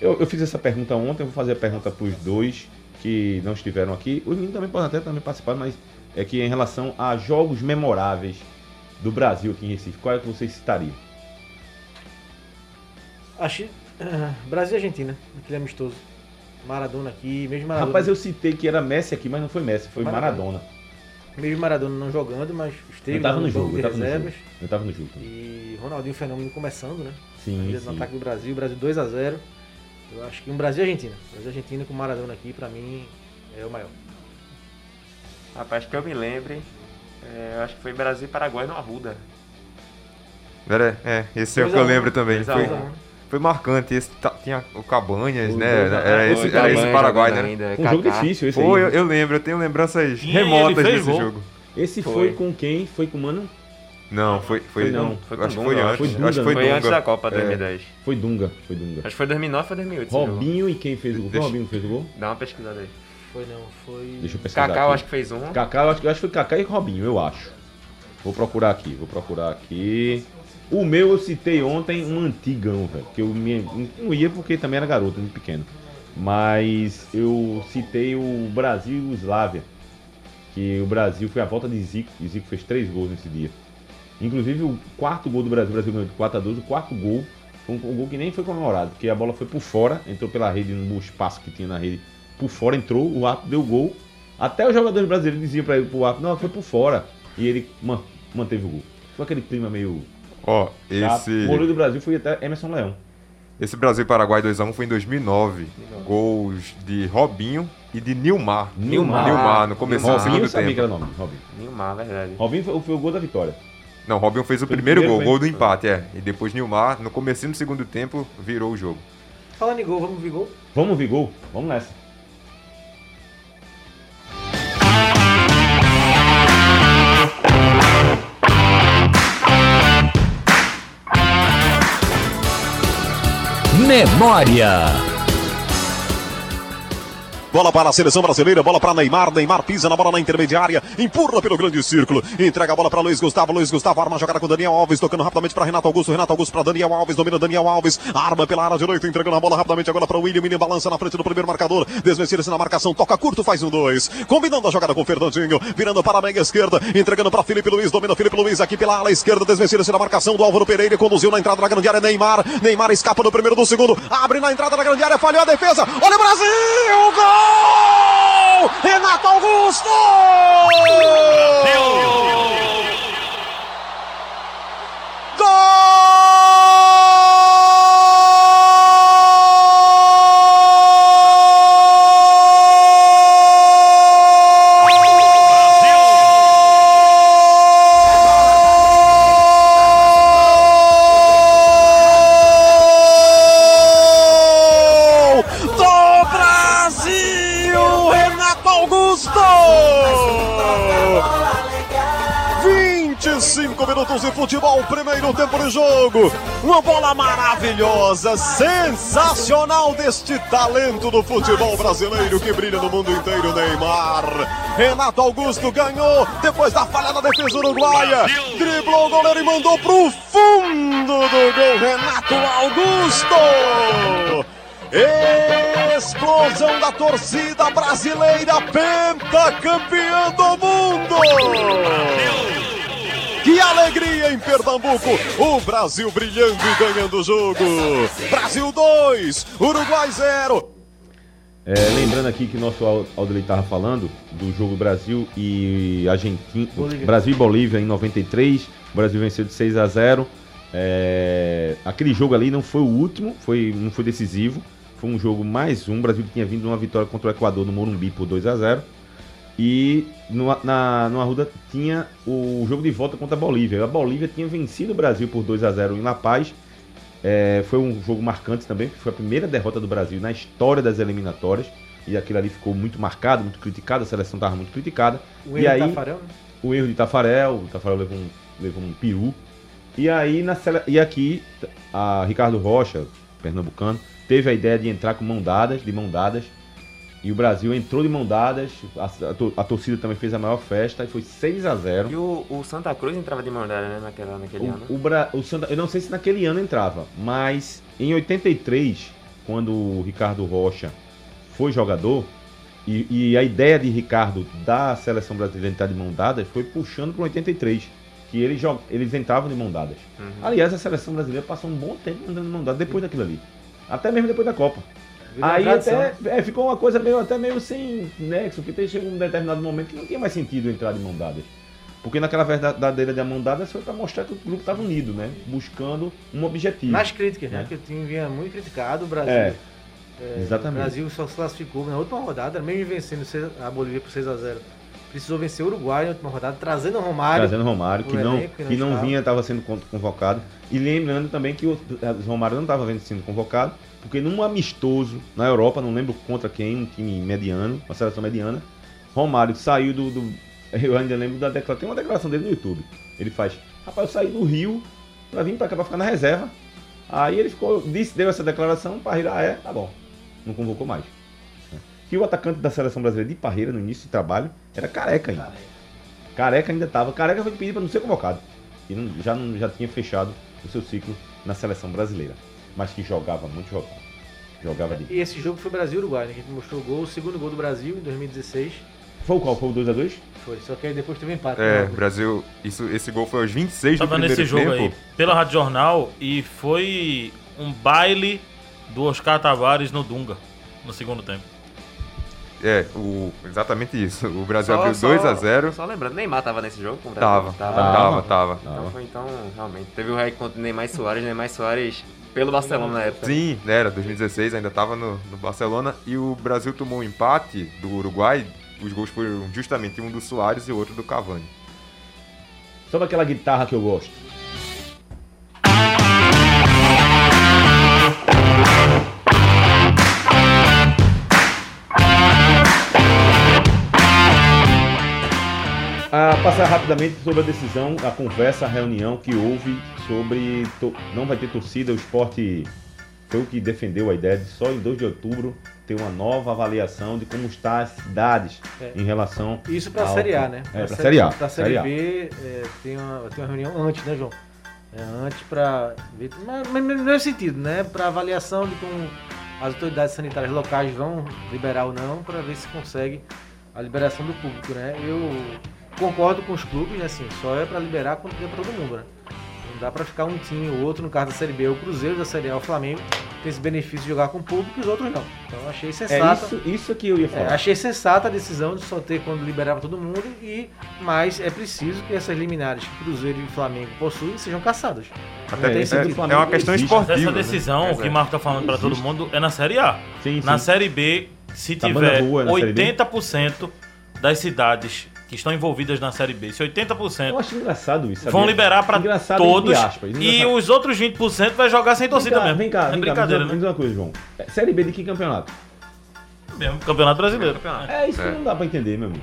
Eu, eu fiz essa pergunta ontem, vou fazer a pergunta para os dois que não estiveram aqui. Os meninos também podem até também participar, mas é que em relação a jogos memoráveis do Brasil aqui em Recife, qual é que vocês citariam? Acho que, ah, Brasil e Argentina, aquele amistoso. Maradona aqui, mesmo Maradona. Rapaz, eu citei que era Messi aqui, mas não foi Messi, foi Maradona. Maradona. Mesmo Maradona não jogando, mas esteve Eu tava no jogo, eu tava no jogo. reservas. Eu tava no jogo também. E Ronaldinho Fenômeno começando, né? Sim, Ainda no sim. ataque do Brasil, Brasil 2 a 0 Eu acho que um Brasil e Argentina. Brasil e Argentina com Maradona aqui, pra mim, é o maior. Rapaz, que eu me lembre, é, eu acho que foi Brasil e Paraguai no Arruda. Era, é, esse é o que eu lembro também. Foi. Foi marcante. Esse tinha o Cabanhas, né? dois a- Era esse, Esse era esse Paraguai, né? ainda, um jogo difícil esse Pô, aí. eu, eu lembro, eu tenho lembranças E remotas desse gol. jogo. Esse foi. Foi. com quem? Foi com o Mano? Não, foi. Foi, Foi não. Foi com acho que Dunga, foi antes. acho. Foi Acho que foi, Foi Dunga. antes da Copa É. 2010. Foi Dunga, foi Dunga. Acho que foi 2009 ou 2008 esse jogo. Robinho e quem fez o gol? Foi o Deixa- Robinho que fez o gol? Dá uma pesquisada aí. Foi não, foi. Deixa eu pesquisar eu aqui. acho que fez um. Kaká, eu acho, eu acho que foi Kaká e Robinho, eu acho. Vou procurar aqui, vou procurar aqui. O meu eu citei ontem um antigão, velho. Que eu me, não ia porque também era garoto, muito pequeno. Mas eu citei o Brasil e Yugoslávia. Que o Brasil foi a volta de Zico. E Zico fez três gols nesse dia. Inclusive o quarto gol do Brasil, o Brasil ganhou de 4 a 2 O quarto gol foi um, um gol que nem foi comemorado, porque a bola foi por fora, entrou pela rede no espaço que tinha na rede, por fora, entrou, o árbitro deu gol. Até os jogadores brasileiros diziam para ele, pro árbitro, não, foi por fora. E ele man- manteve o gol. Foi aquele clima meio Ó, chato. esse, O goleiro do Brasil foi até Emerson Leão. esse Brasil Paraguai 2x1 foi em 2009. Gols de Robinho e de Nilmar. Nilmar. Nilmar, no começo do Robinho, eu segundo sabia que era tempo. o nome, Robinho. Nilmar, verdade. Robinho foi, foi o gol da vitória. Não, Robinho fez o Foi o primeiro gol, primeiro, gol do empate, é. E depois Nilmar, no comecinho do segundo tempo, virou o jogo. Falando em gol, vamos ver gol? Vamos, Vigol? Vamos nessa. Memória. Bola para a seleção brasileira, bola para Neymar. Neymar pisa na bola na intermediária, empurra pelo grande círculo, entrega a bola para Luiz Gustavo. Luiz Gustavo arma a jogada com Daniel Alves, tocando rapidamente para Renato Augusto. Renato Augusto para Daniel Alves, domina Daniel Alves, arma pela área direita, entregando a bola rapidamente agora para o William. William balança na frente do primeiro marcador, desvencilha-se na marcação, toca curto, faz um dois. Combinando a jogada com Fernandinho, virando para a meia esquerda, entregando para Felipe Luiz, domina Felipe Luiz aqui pela ala esquerda, desvencilha-se na marcação do Álvaro Pereira, conduziu na entrada da grande área Neymar. Neymar escapa no primeiro do segundo, abre na entrada da grande área, falhou a defesa. Olha o Brasil! Gol! Renato Augusto! Gol futebol, primeiro tempo de jogo. Uma bola maravilhosa, sensacional deste talento do futebol brasileiro que brilha no mundo inteiro, Neymar. Renato Augusto ganhou depois da falha da defesa uruguaia. Driblou o goleiro e mandou pro fundo do gol. Renato Augusto! Explosão da torcida brasileira, pentacampeã do mundo! Que alegria em Pernambuco! O Brasil brilhando e ganhando o jogo! Brasil 2, Uruguai 0. É, lembrando aqui que nosso Al- Aldelei estava falando do jogo Brasil e Argentina, Bolívia. Brasil e Bolívia em 93. O Brasil venceu de 6 a 0. É, aquele jogo ali não foi o último, foi, não foi decisivo. Foi um jogo mais um. O Brasil tinha vindo de uma vitória contra o Equador no Morumbi por 2 a 0 E no, na, no Arruda tinha o jogo de volta contra a Bolívia. A Bolívia tinha vencido o Brasil por 2 a 0 em La Paz. É, foi um jogo marcante também, porque foi a primeira derrota do Brasil na história das eliminatórias. E aquilo ali ficou muito marcado, muito criticado, a seleção estava muito criticada. O e erro aí, Tafarel, né? o erro de Tafarel, o Tafarel levou um, levou um peru. E aí, na, sele- e aqui, a Ricardo Rocha, pernambucano, teve a ideia de entrar com mão dadas, de mão dadas. E o Brasil entrou de mão dadas, a, a to- a torcida também fez a maior festa e foi 6 a 0 E o, o Santa Cruz entrava de mão dada, né, naquela, naquele ano. o, o, Bra- o Santa, eu não sei se naquele ano entrava, mas em 83, quando o Ricardo Rocha foi jogador, e, e a ideia de Ricardo da seleção brasileira entrar de mão dadas foi puxando para 83, que eles, jog- eles entravam de mão dadas. Uhum. Aliás, a seleção brasileira passou um bom tempo andando de mão dadas depois daquilo ali. Até mesmo depois da Copa. Uma Aí até é, ficou uma coisa meio, até meio sem nexo, porque chegou um determinado momento que não tinha mais sentido entrar de mão dadas. Porque naquela verdadeira de mão dadas foi para mostrar que o grupo estava unido, né? Buscando um objetivo. Nas críticas, né? É. Porque o time vinha muito criticado, o Brasil. É, é, exatamente. O Brasil só se classificou na última rodada, mesmo vencendo a Bolívia por 6x0. Precisou vencer o Uruguai na última rodada, trazendo o Romário. trazendo Romário, que o não, elenco que não que não estava. vinha, estava sendo con- convocado. E lembrando também que o o Romário não estava sendo convocado, porque num amistoso na Europa, não lembro contra quem, um time mediano, uma seleção mediana, Romário saiu do. do- [LAUGHS] eu ainda lembro da declaração, tem uma declaração dele no YouTube. Ele faz, rapaz, eu saí do Rio pra vir pra cá pra ficar na reserva. Aí ele ficou, disse, deu essa declaração, Parreira, ah, é, tá bom. Não convocou mais. Que o atacante da seleção brasileira de Parreira no início de trabalho era careca ainda. Careca ainda estava. Careca foi pedido para não ser convocado. E não- já, não, já tinha fechado o seu ciclo na seleção brasileira. Mas que jogava muito, jogava. Jogava de. E esse jogo foi Brasil-Uruguai, né? Que a gente mostrou o gol, o segundo gol do Brasil em 2016. Foi o qual? Foi o 2x2? Foi, só que aí depois teve um empate. É, né? Brasil, isso, esse gol foi aos 26 do Tava primeiro nesse jogo tempo. aí, pela Rádio Jornal, e foi um baile do Oscar Tavares no Dunga, no segundo tempo. É, o, exatamente isso. O Brasil Só- abriu só- 2 a 0 Só lembrando, Neymar tava nesse jogo com o Tava, Brasil? tava, tava, tava. Então, foi, então, realmente, teve o recorde de Neymar e Soares, Neymar e Soares pelo Barcelona na época. Sim, era, 2016 ainda tava no, no Barcelona e o Brasil tomou um empate do Uruguai. Os gols foram justamente um do Soares e o outro do Cavani. Sobe aquela guitarra que eu gosto. Ah, passar rapidamente sobre a decisão, a conversa, a reunião que houve sobre não vai ter torcida, o esporte foi o que defendeu a ideia de só em 2 de outubro ter uma nova avaliação de como estão as cidades É. em relação Isso pra ao- Série A, né? É, pra Série A. Pra Série Série A. B é, tem, uma, tem uma reunião antes, né, João? É, antes pra ver. Mas, mas no mesmo sentido, né? Pra avaliação de como as autoridades sanitárias locais vão liberar ou não, pra ver se consegue a liberação do público, né? Eu concordo com os clubes, né? Assim, só é pra liberar quando pra todo mundo, né? Não dá pra ficar um time ou outro, no caso da Série B, o Cruzeiro da Série A, o Flamengo, tem esse benefício de jogar com o público e os outros não. Então eu achei É sensato. isso, isso que eu ia É, falar. achei sensata a decisão de só ter quando liberava todo mundo, e mas é preciso que essas liminares que Cruzeiro e Flamengo possuem sejam caçadas. Até É, tem é, Flamengo é uma questão existe. Mas esportiva. essa né? decisão, o que o Marco tá falando pra todo mundo, é na Série A. Sim, Na sim. Série B, se Tá tiver B? 80% das cidades que estão envolvidas na Série B, se 80% Eu acho engraçado isso. vão sabia? liberar pra Engraçado todos aspas, e os outros 20% vai jogar sem torcida vem cá, mesmo. Vem cá, é vem cá, me brincadeira, diz, me né? diz uma coisa, João. É, Série B de que campeonato? Mesmo Campeonato Brasileiro. É isso É. que não dá pra entender, meu amigo.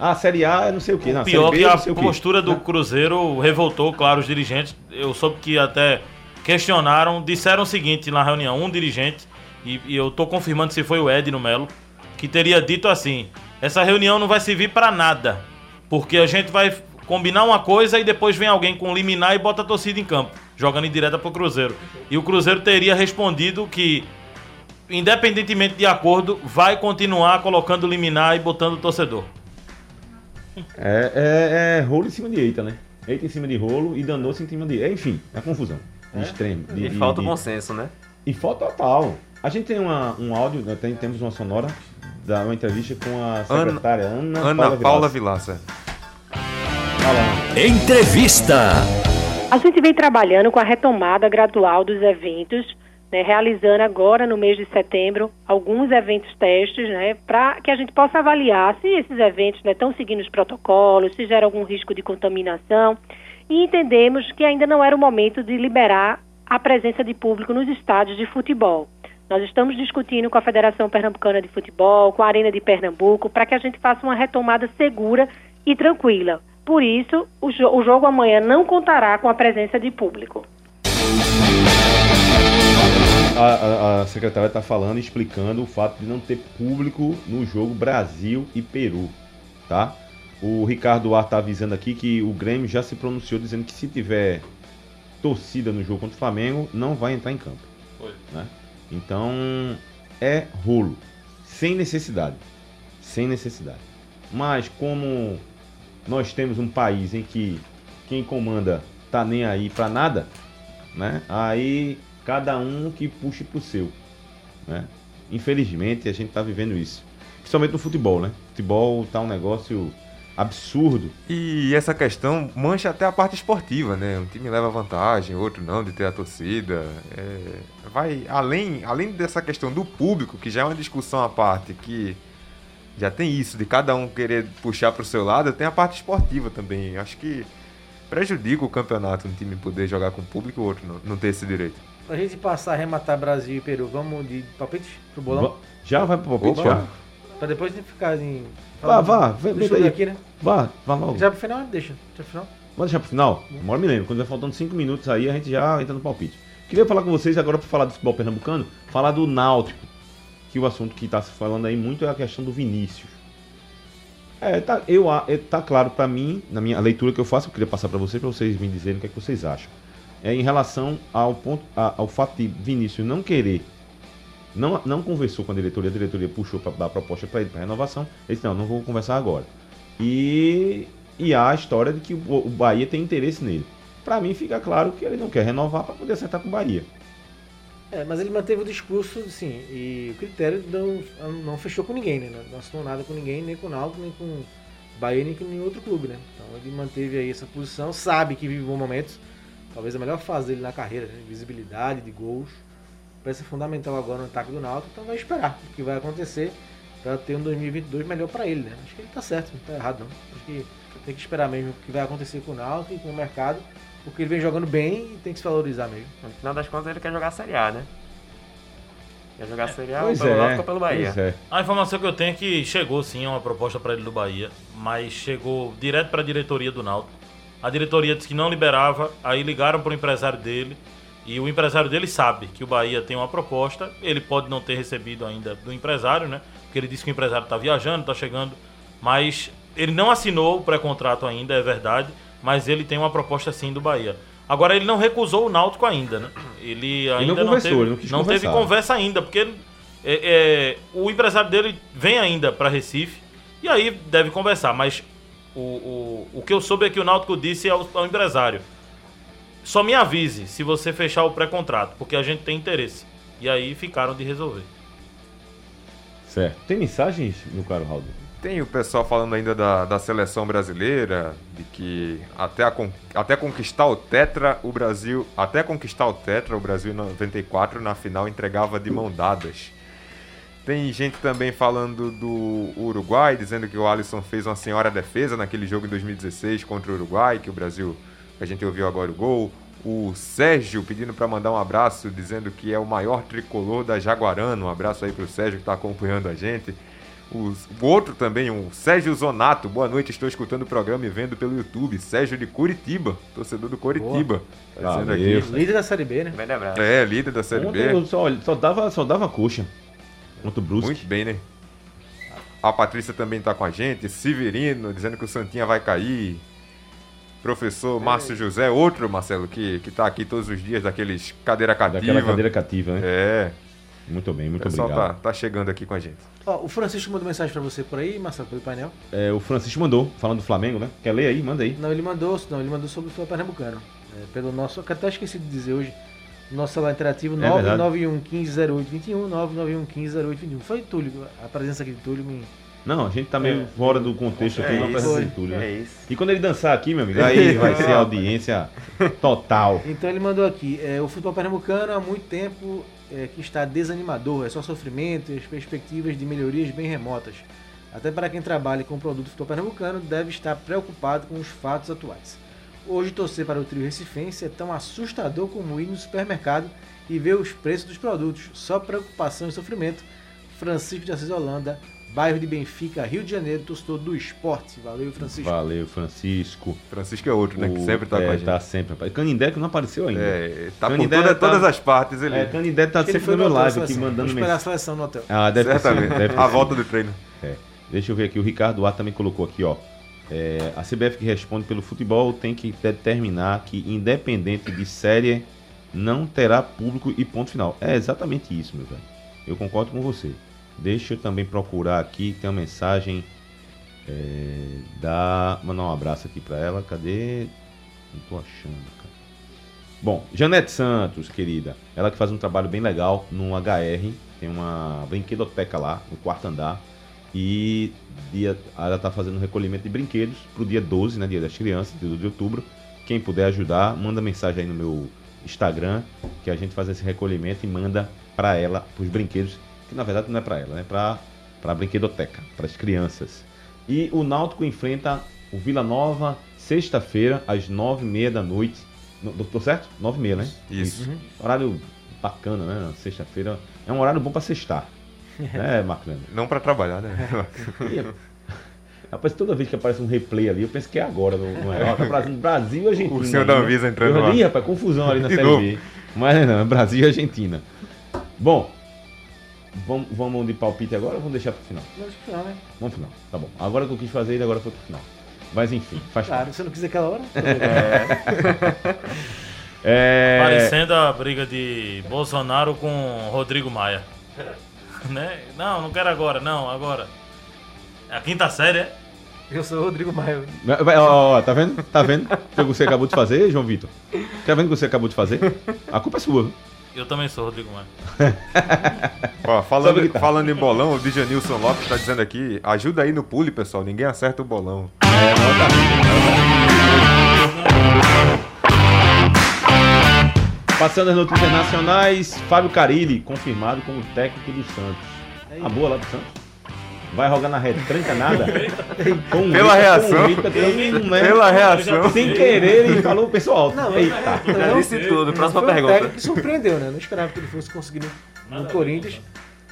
Ah, Série A é não sei o que. O Não, pior série B que é a quê. postura do Cruzeiro revoltou, claro, os dirigentes. Eu soube que até questionaram, disseram o seguinte na reunião, um dirigente, e, e eu tô confirmando se foi o Ed no Melo, que teria dito assim: essa reunião não vai servir pra nada, porque a gente vai combinar uma coisa e depois vem alguém com liminar e bota a torcida em campo, jogando em direta pro Cruzeiro. E o Cruzeiro teria respondido que independentemente de acordo, vai continuar colocando liminar e botando o torcedor. É, é, é rolo em cima de eita, né? Eita em cima de rolo e danou-se em cima de. É, enfim, é confusão. De extremo. de- E de- falta o de- bom senso, né? E falta total. A gente tem uma, um áudio, né, tem, temos uma sonora da uma entrevista com a secretária Ana, Ana Paula Vilaça. Vilaça. Entrevista. A gente vem trabalhando com a retomada gradual dos eventos, né, realizando agora no mês de setembro alguns eventos testes, né, para que a gente possa avaliar se esses eventos né, estão seguindo os protocolos, se gera algum risco de contaminação. E entendemos que ainda não era o momento de liberar a presença de público nos estádios de futebol. Nós estamos discutindo com a Federação Pernambucana de Futebol, com a Arena de Pernambuco, para que a gente faça uma retomada segura e tranquila. Por isso, o, jo- o jogo amanhã não contará com a presença de público. A, a- a secretária está falando, explicando o fato de não ter público no jogo Brasil e Peru, tá? O Ricardo Duarte está avisando aqui que o Grêmio já se pronunciou dizendo que se tiver torcida no jogo contra o Flamengo, não vai entrar em campo. Né? Então, é rolo. Sem necessidade. Sem necessidade. Mas como nós temos um país em que quem comanda tá nem aí pra nada, né? Aí cada um que puxe pro seu, né? Infelizmente a gente tá vivendo isso. Principalmente no futebol, né? Futebol tá um negócio absurdo. E essa questão mancha até a parte esportiva, né? Um time leva vantagem, outro não, de ter a torcida. É, vai além, além dessa questão do público, que já é uma discussão à parte, que já tem isso de cada um querer puxar pro seu lado, tem a parte esportiva também. Acho que prejudica o campeonato um time poder jogar com o público e o outro não, não ter esse direito. Pra gente passar a arrematar Brasil e Peru, vamos de palpite pro bolão? Já vai pro palpite? Opa. Já? Pra depois ficar em. Vá, vá, vem, Deixa vem eu daí. aqui, né? Vá, vá logo. Já pro final, deixa. Deixa pro final. Vamos deixar pro final? Agora me lembro, quando vai faltando 5 minutos aí, a gente já entra no palpite. Queria falar com vocês agora para falar do futebol pernambucano, falar do Náutico, que o assunto que está se falando aí muito é a questão do Vinícius. É, tá, eu, é, tá claro para mim, na minha leitura que eu faço, eu queria passar para vocês, para vocês me dizerem o que, é que vocês acham. É em relação ao ponto, a- ao fato de Vinícius não querer, não, não conversou com a diretoria, a diretoria puxou para dar a proposta para ele para renovação. Ele disse: não, não vou conversar agora. E, e há a história de que o, o Bahia tem interesse nele. Para mim fica claro que ele não quer renovar para poder acertar com o Bahia. É, mas ele manteve o discurso, sim, e o critério não, não fechou com ninguém, né? Não assinou nada com ninguém, nem com o Náutico, nem com o Bahia, nem com nenhum outro clube, né? Então ele manteve aí essa posição, sabe que vive bons momentos, talvez a melhor fase dele na carreira, né? Visibilidade, de gols. Ser fundamental agora no ataque do Náutico, então vai esperar o que vai acontecer para ter um 2022 melhor para ele, né? Acho que ele tá certo, não tá errado não. Acho que tem que esperar mesmo o que vai acontecer com o Náutico e com o mercado, porque ele vem jogando bem e tem que se valorizar mesmo. No final das contas, ele quer jogar a Série A, né? Quer jogar a Série A ou Pois pelo é, Náutico ou pelo Bahia. é. A informação que eu tenho é que chegou sim uma proposta para ele do Bahia, mas chegou direto para a diretoria do Náutico. A diretoria disse que não liberava, aí ligaram para o empresário dele e o empresário dele sabe que o Bahia tem uma proposta. Ele pode não ter recebido ainda do empresário, né? Porque ele disse que o empresário está viajando, está chegando, mas ele não assinou o pré-contrato ainda, é verdade, mas ele tem uma proposta sim do Bahia. Agora ele não recusou o Náutico ainda, né? Ele ainda não, conversou, teve, ele não quis teve conversa ainda, porque ele- é, é, o empresário dele vem ainda para Recife e aí deve conversar. Mas o, o, o que eu soube é que o Náutico disse ao, ao empresário: só me avise se você fechar o pré-contrato, porque a gente tem interesse. E aí ficaram de resolver. Certo. Tem mensagens, meu caro Raul? Tem o pessoal falando ainda da, da seleção brasileira, de que até, a até conquistar o Tetra, o Brasil. Até conquistar o Tetra, o Brasil em 94, na final, entregava de mão dadas. Tem gente também falando do Uruguai, dizendo que o Alisson fez uma senhora defesa naquele jogo em 2016 contra o Uruguai, que o Brasil, que a gente ouviu agora o gol. O Sérgio pedindo para mandar um abraço, dizendo que é o maior tricolor da Jaguarana. Um abraço aí pro Sérgio que está acompanhando a gente. Os- o outro também, o Sérgio Zonato. Boa noite, estou escutando o programa e vendo pelo YouTube. Sérgio de Curitiba, torcedor do Curitiba. Tá dizendo aqui. Líder da Série B, né? É, líder da Série Ontem B. só, só, dava, só dava coxa. Contra o Brusque. Muito bem, né? A Patrícia também tá com a gente. Severino dizendo que o Santinha vai cair. Professor Márcio José, outro Marcelo, que, que tá aqui todos os dias, daqueles cadeira cativa. Daquela cadeira cativa, né? É, Muito bem, o muito pessoal tá, obrigado. tá chegando aqui com a gente. Ó, o Francisco mandou mensagem pra você por aí, Marcelo, pelo painel. É, o Francisco mandou, falando do Flamengo, né? Quer ler aí? Manda aí. Não, ele mandou, não, ele mandou sobre o Futebol Pernambucano. É, pelo nosso, que até esqueci de dizer hoje, nosso celular interativo É verdade. 991 15 0821, 991 15 0821. Foi Túlio, a presença aqui de Túlio me... Não, a gente tá meio É. fora do contexto aqui É na Túlio, né? É isso. E quando ele dançar aqui, meu amigo, aí [LAUGHS] vai ser audiência total. Então ele mandou aqui, é, o futebol pernambucano há muito tempo é, que está desanimador, é só sofrimento e as perspectivas de melhorias bem remotas. Até para quem trabalha com o produto futebol pernambucano deve estar preocupado com os fatos atuais. Hoje torcer para o trio recifense é tão assustador como ir no supermercado e ver os preços dos produtos. Só preocupação e sofrimento. Francisco de Assis Holanda, bairro de Benfica, Rio de Janeiro, torcedor do esporte. Valeu, Francisco. Valeu, Francisco. Francisco é outro, né? Que O- sempre tá é, com a gente. Tá sempre, rapaz. Canindé que não apareceu ainda. É, tá por Canindé toda- tá- todas as partes ele. É, Canindé tá que ele sempre no meu live aqui seleção. mandando Vou esperar a mensagem. seleção no hotel. Ah, deve Certamente. deve [LAUGHS] ter A volta do treino. É. Deixa eu ver aqui, o Ricardo A também colocou aqui, ó. É, a CBF que responde pelo futebol tem que determinar que, independente de série, não terá público e ponto final. É exatamente isso, meu velho. Eu concordo com você. Deixa eu também procurar aqui, tem uma mensagem é, da. Mandar um abraço aqui pra ela. Cadê? Não tô achando, cara. Bom, Janete Santos, querida. Ela que faz um trabalho bem legal no HR. Tem uma brinquedoteca lá, no quarto andar. E dia, ela tá fazendo recolhimento de brinquedos pro dia 12, né? Dia das crianças, dia 12 de outubro. Quem puder ajudar, manda mensagem aí no meu Instagram, que a gente faz esse recolhimento e manda pra ela os brinquedos, que na verdade não é pra ela, né? Pra, pra brinquedoteca, para as crianças. E o Náutico enfrenta o Vila Nova sexta-feira, às nove e meia da noite. Tô certo? Nove e meia, né? Isso. Horário bacana, né? Sexta-feira. É um horário bom pra sextar. né, Marco Leandro? Não pra trabalhar, né? [LAUGHS] Rapaz, toda vez que aparece um replay ali, eu penso que é agora, não, é? Tá Brasil, Brasil e Argentina. O senhor da né? Anvisa entrando Eu lá. ali, rapaz, confusão ali na Série. B. Mas não, é Brasil e Argentina. Bom, vamos, vamos de palpite agora ou vamos deixar pro final? Acho que não, né? Vamos pro final, tá bom. Agora que eu quis fazer ele, agora foi pro final. Mas enfim, faz Claro, parte. se você não quiser aquela hora. [LAUGHS] [LAUGHS] É... Parecendo a briga de Bolsonaro com Rodrigo Maia. [LAUGHS] né? Não, não quero agora, não, agora. É a quinta série, é? Eu sou o Rodrigo vai- Ó, ó, tá vendo? Tá vendo o que você acabou de fazer, João Vitor? Tá vendo o que você acabou de fazer? A culpa é sua. Eu também sou Rodrigo Maia. [LAUGHS] Ó, falando, guitarra. falando em bolão, o Dijanilson Lopes tá dizendo aqui, ajuda aí no pule, pessoal, ninguém acerta o bolão. Passando as notícias nacionais, Fábio Carilli, confirmado como técnico do Santos. A boa lá do Santos. Vai rogar na retranca nada? [LAUGHS] Com um Pela reação. um também, né? Pela reação. Sem querer, ele falou pessoal. Não, Eita. Já disse tudo. Próxima foi um pergunta. técnico que surpreendeu, né? Não esperava que ele fosse conseguir no, Corinthians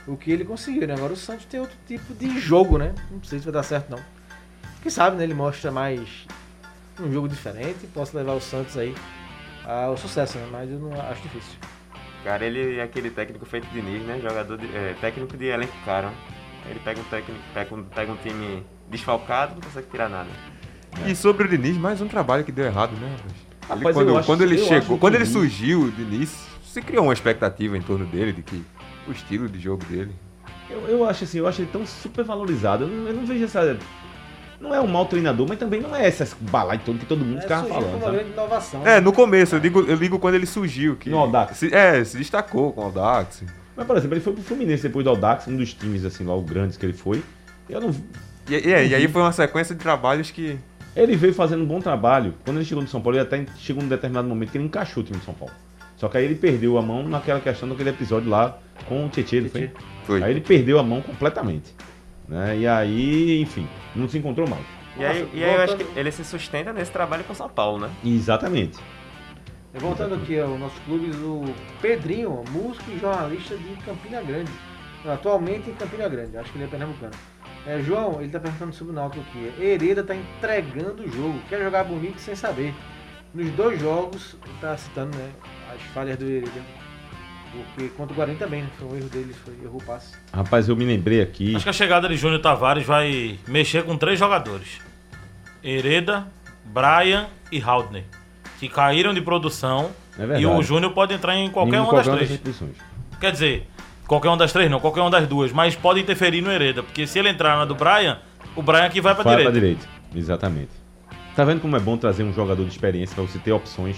o que ele conseguiu, né? Agora o Santos tem outro tipo de jogo, né? Não sei se vai dar certo, não. Quem sabe, né? Ele mostra mais um jogo diferente, possa levar o Santos aí ao sucesso, né? Mas eu não acho difícil. Cara, ele é aquele técnico feito de Diniz, né? Jogador de, é, técnico de elenco caro. Ele pega um técnico, pega um, pega um time desfalcado, não consegue tirar nada. E sobre o Diniz, mais um trabalho que deu errado, né? Ele, Rapaz, quando eu acho- quando ele chegou, quando ele surgiu, o Diniz, se criou uma expectativa em torno dele, de que o estilo de jogo dele. Eu, eu acho assim, eu acho ele tão super valorizado. Eu não, eu não vejo essa. Não é um mau treinador, mas também não é essas balai todo que todo mundo É, ficava falando. uma grande inovação. É, no começo, eu digo, eu digo quando ele surgiu. Que No Audax. Se, é, se destacou com o Audax. Mas, por exemplo, ele foi pro Fluminense depois do Audax, um dos times, assim, lá, o grandes que ele foi. Eu não. E, e, e aí foi uma sequência de trabalhos que. Ele veio fazendo um bom trabalho. Quando ele chegou no São Paulo, ele até chegou num determinado momento que ele encaixou o time de São Paulo. Só que aí ele perdeu a mão naquela questão daquele episódio lá com o Tietchan, foi? Foi. Aí ele perdeu a mão completamente. Né? E aí, enfim, não se encontrou mais. E aí, Nossa, e aí eu acho que ele se sustenta nesse trabalho com São Paulo, né? Exatamente. Voltando aqui ao nosso clube, o Pedrinho, músico e jornalista de Campina Grande. Atualmente em Campina Grande, acho que ele é pernambucano. É, João, ele está perguntando sobre o Náutico aqui. Hereda está entregando o jogo, quer jogar bonito sem saber. Nos dois jogos, ele está citando né, as falhas do Hereda. Porque contra o Guarani também, né? Foi um erro dele, foi erro o passe. Rapaz, eu me lembrei aqui. Acho que a chegada de Júnior Tavares vai mexer com três jogadores: Hereda, Brian e Haldner, que caíram de produção. É e o Júnior pode entrar em qualquer Em uma das qualquer três. posições. Quer dizer, qualquer uma das três não, qualquer uma das duas, mas pode interferir no Hereda, porque se ele entrar na do Brian, o Brian aqui vai pra Vai direita. pra direita. Exatamente. Tá vendo como é bom trazer um jogador de experiência pra você ter opções?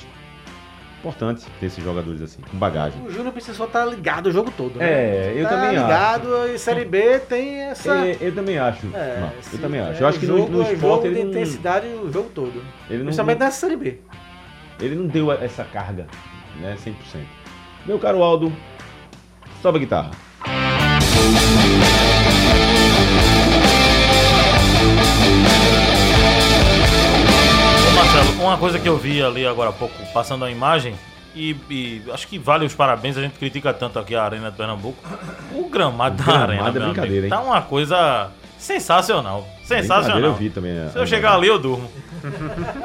Importante ter esses jogadores assim, com bagagem. O Júnior precisa só estar ligado o jogo todo. Né? É, eu tá também acho. ligado e Série B tem essa. É, eu também acho. É, Não, eu também acho. é eu acho que no, jogo, no é esporte jogo de ele não, intensidade o jogo todo. ele, não, Principalmente nessa Série B. ele não deu essa carga, né, 100%. Meu caro Aldo, sobe a guitarra. Marcelo, uma coisa que eu vi ali agora há pouco, passando a imagem, e, e acho que vale os parabéns, a gente critica tanto aqui a Arena de Pernambuco. O gramado da gramado Arena, é brincadeira, amigo, hein? tá uma coisa sensacional. Sensacional. Eu vi também. a- Se eu a chegar ali, eu durmo.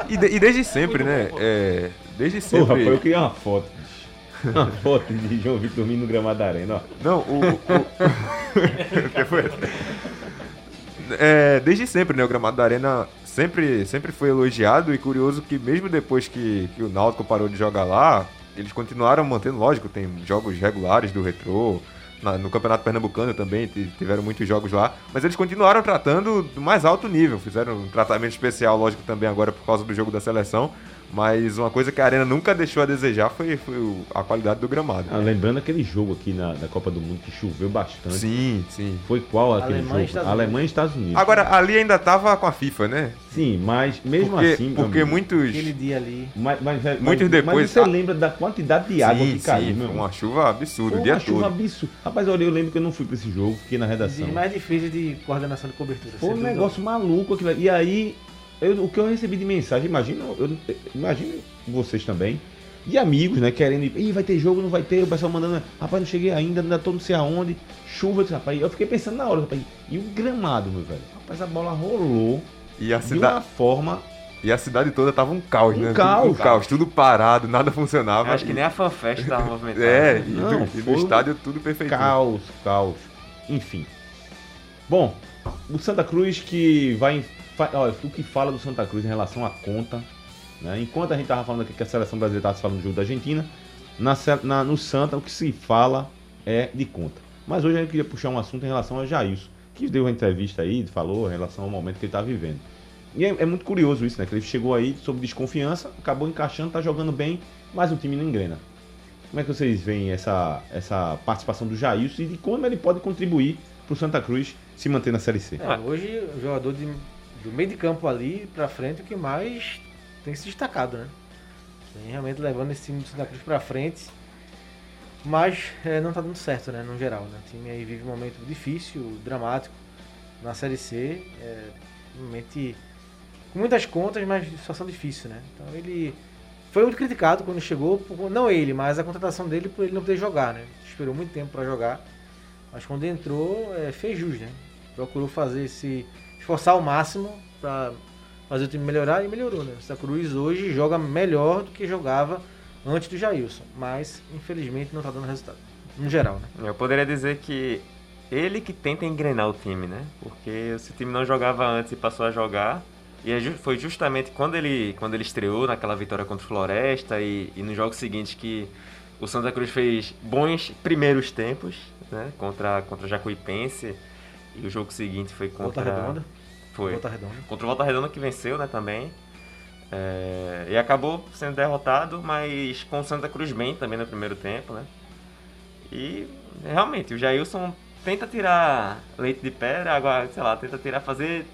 E, de- e desde sempre, né? É, desde sempre. rapaz, eu queria uma foto. bicho. Uma [LAUGHS] foto de João Vitor dormindo no gramado da arena, ó. Não, o. o- o que foi? É, desde sempre, né? O gramado da Arena sempre, sempre foi elogiado e curioso que mesmo depois que, que o Náutico parou de jogar lá, eles continuaram mantendo, lógico, tem jogos regulares do Retrô, na- no Campeonato Pernambucano também ti- tiveram muitos jogos lá, mas eles continuaram tratando do mais alto nível, fizeram um tratamento especial, lógico, também agora por causa do jogo da seleção, mas uma coisa que a Arena nunca deixou a desejar foi, foi a qualidade do gramado. Ah, lembrando aquele jogo aqui na, da Copa do Mundo que choveu bastante. Sim, sim. Foi qual aquele Alemanha e jogo? Estados Alemanha e Estados Unidos. Agora, ali ainda tava com a FIFA, né? Sim, mas mesmo Porque, assim. porque amigo, muitos. Aquele dia ali. Mas, mas, mas- Muitos mas- depois- Mas você ah, lembra da quantidade de água sim, que caiu, sim, meu uma chuva absurda Foi o dia uma chuva todo. absurda. Rapaz, olha, eu lembro que eu não fui pra esse jogo, fiquei na redação. Dia mais difícil de coordenação de cobertura. Foi um negócio maluco aquilo. E aí, eu- o que eu recebi de mensagem, imagina, eu, imagino vocês também, de amigos, né, querendo ir, Ih, vai ter jogo, não vai ter, o pessoal mandando, rapaz, não cheguei ainda, ainda tô não sei aonde, chuva, rapaz, eu fiquei pensando na hora, rapaz, e o gramado, meu velho, rapaz, a bola rolou E a, de cida... uma forma, e a cidade toda tava um caos, Um né? caos. Tudo, um caos, tudo parado, nada funcionava. Eu acho que nem a fanfest tava movimentada. É, e, Não, do- e no um estádio tudo perfeito. caos, caos, enfim. Bom, o Santa Cruz que vai, olha, o que fala do Santa Cruz em relação à conta, né? Enquanto a gente tava falando aqui que a seleção brasileira estava falando do jogo da Argentina, na, na- no Santa o que se fala é de conta. Mas hoje eu queria puxar um assunto em relação a Jailson, que deu uma entrevista aí, falou em relação ao momento que ele está vivendo. E é, é muito curioso isso, né? Que ele chegou aí sob desconfiança, acabou encaixando, tá jogando bem, mas o time não engrena. Como é que vocês veem essa, essa participação do Jailson e de como ele pode contribuir para o Santa Cruz se manter na Série C? É, hoje, o jogador de, do meio de campo ali pra frente, é o que mais tem se destacado, né? Realmente levando esse time do Santa Cruz pra frente. Mas é, não tá dando certo, né? No geral, né? O time aí vive um momento difícil, dramático na Série C. É, realmente com muitas contas, mas situação difícil, né? Então ele foi muito criticado quando chegou, por- não ele, mas a contratação dele por ele não poder jogar, né? Esperou muito tempo para jogar, mas quando entrou, é, fez jus, né? Procurou fazer esse. Esforçar ao máximo para fazer o time melhorar e melhorou, né? Santa Cruz hoje joga melhor do que jogava antes do Jailson, mas infelizmente não tá dando resultado. No geral, né? Eu poderia dizer que ele que tenta engrenar o time, né? Porque se o time não jogava antes e passou a jogar, e é foi justamente quando ele, quando ele estreou naquela vitória contra o Floresta e, e nos jogos seguintes que o Santa Cruz fez bons primeiros tempos, né? Contra, contra o Jacuipense. E o jogo seguinte foi Volta contra. Redonda. Foi. Volta Redonda. Contra o Volta Redonda que venceu, né, também. É, e acabou sendo derrotado, mas com o Santa Cruz bem também no primeiro tempo, né? E realmente, o Jailson tenta tirar leite de pedra, agora, sei lá, tenta tirar, fazer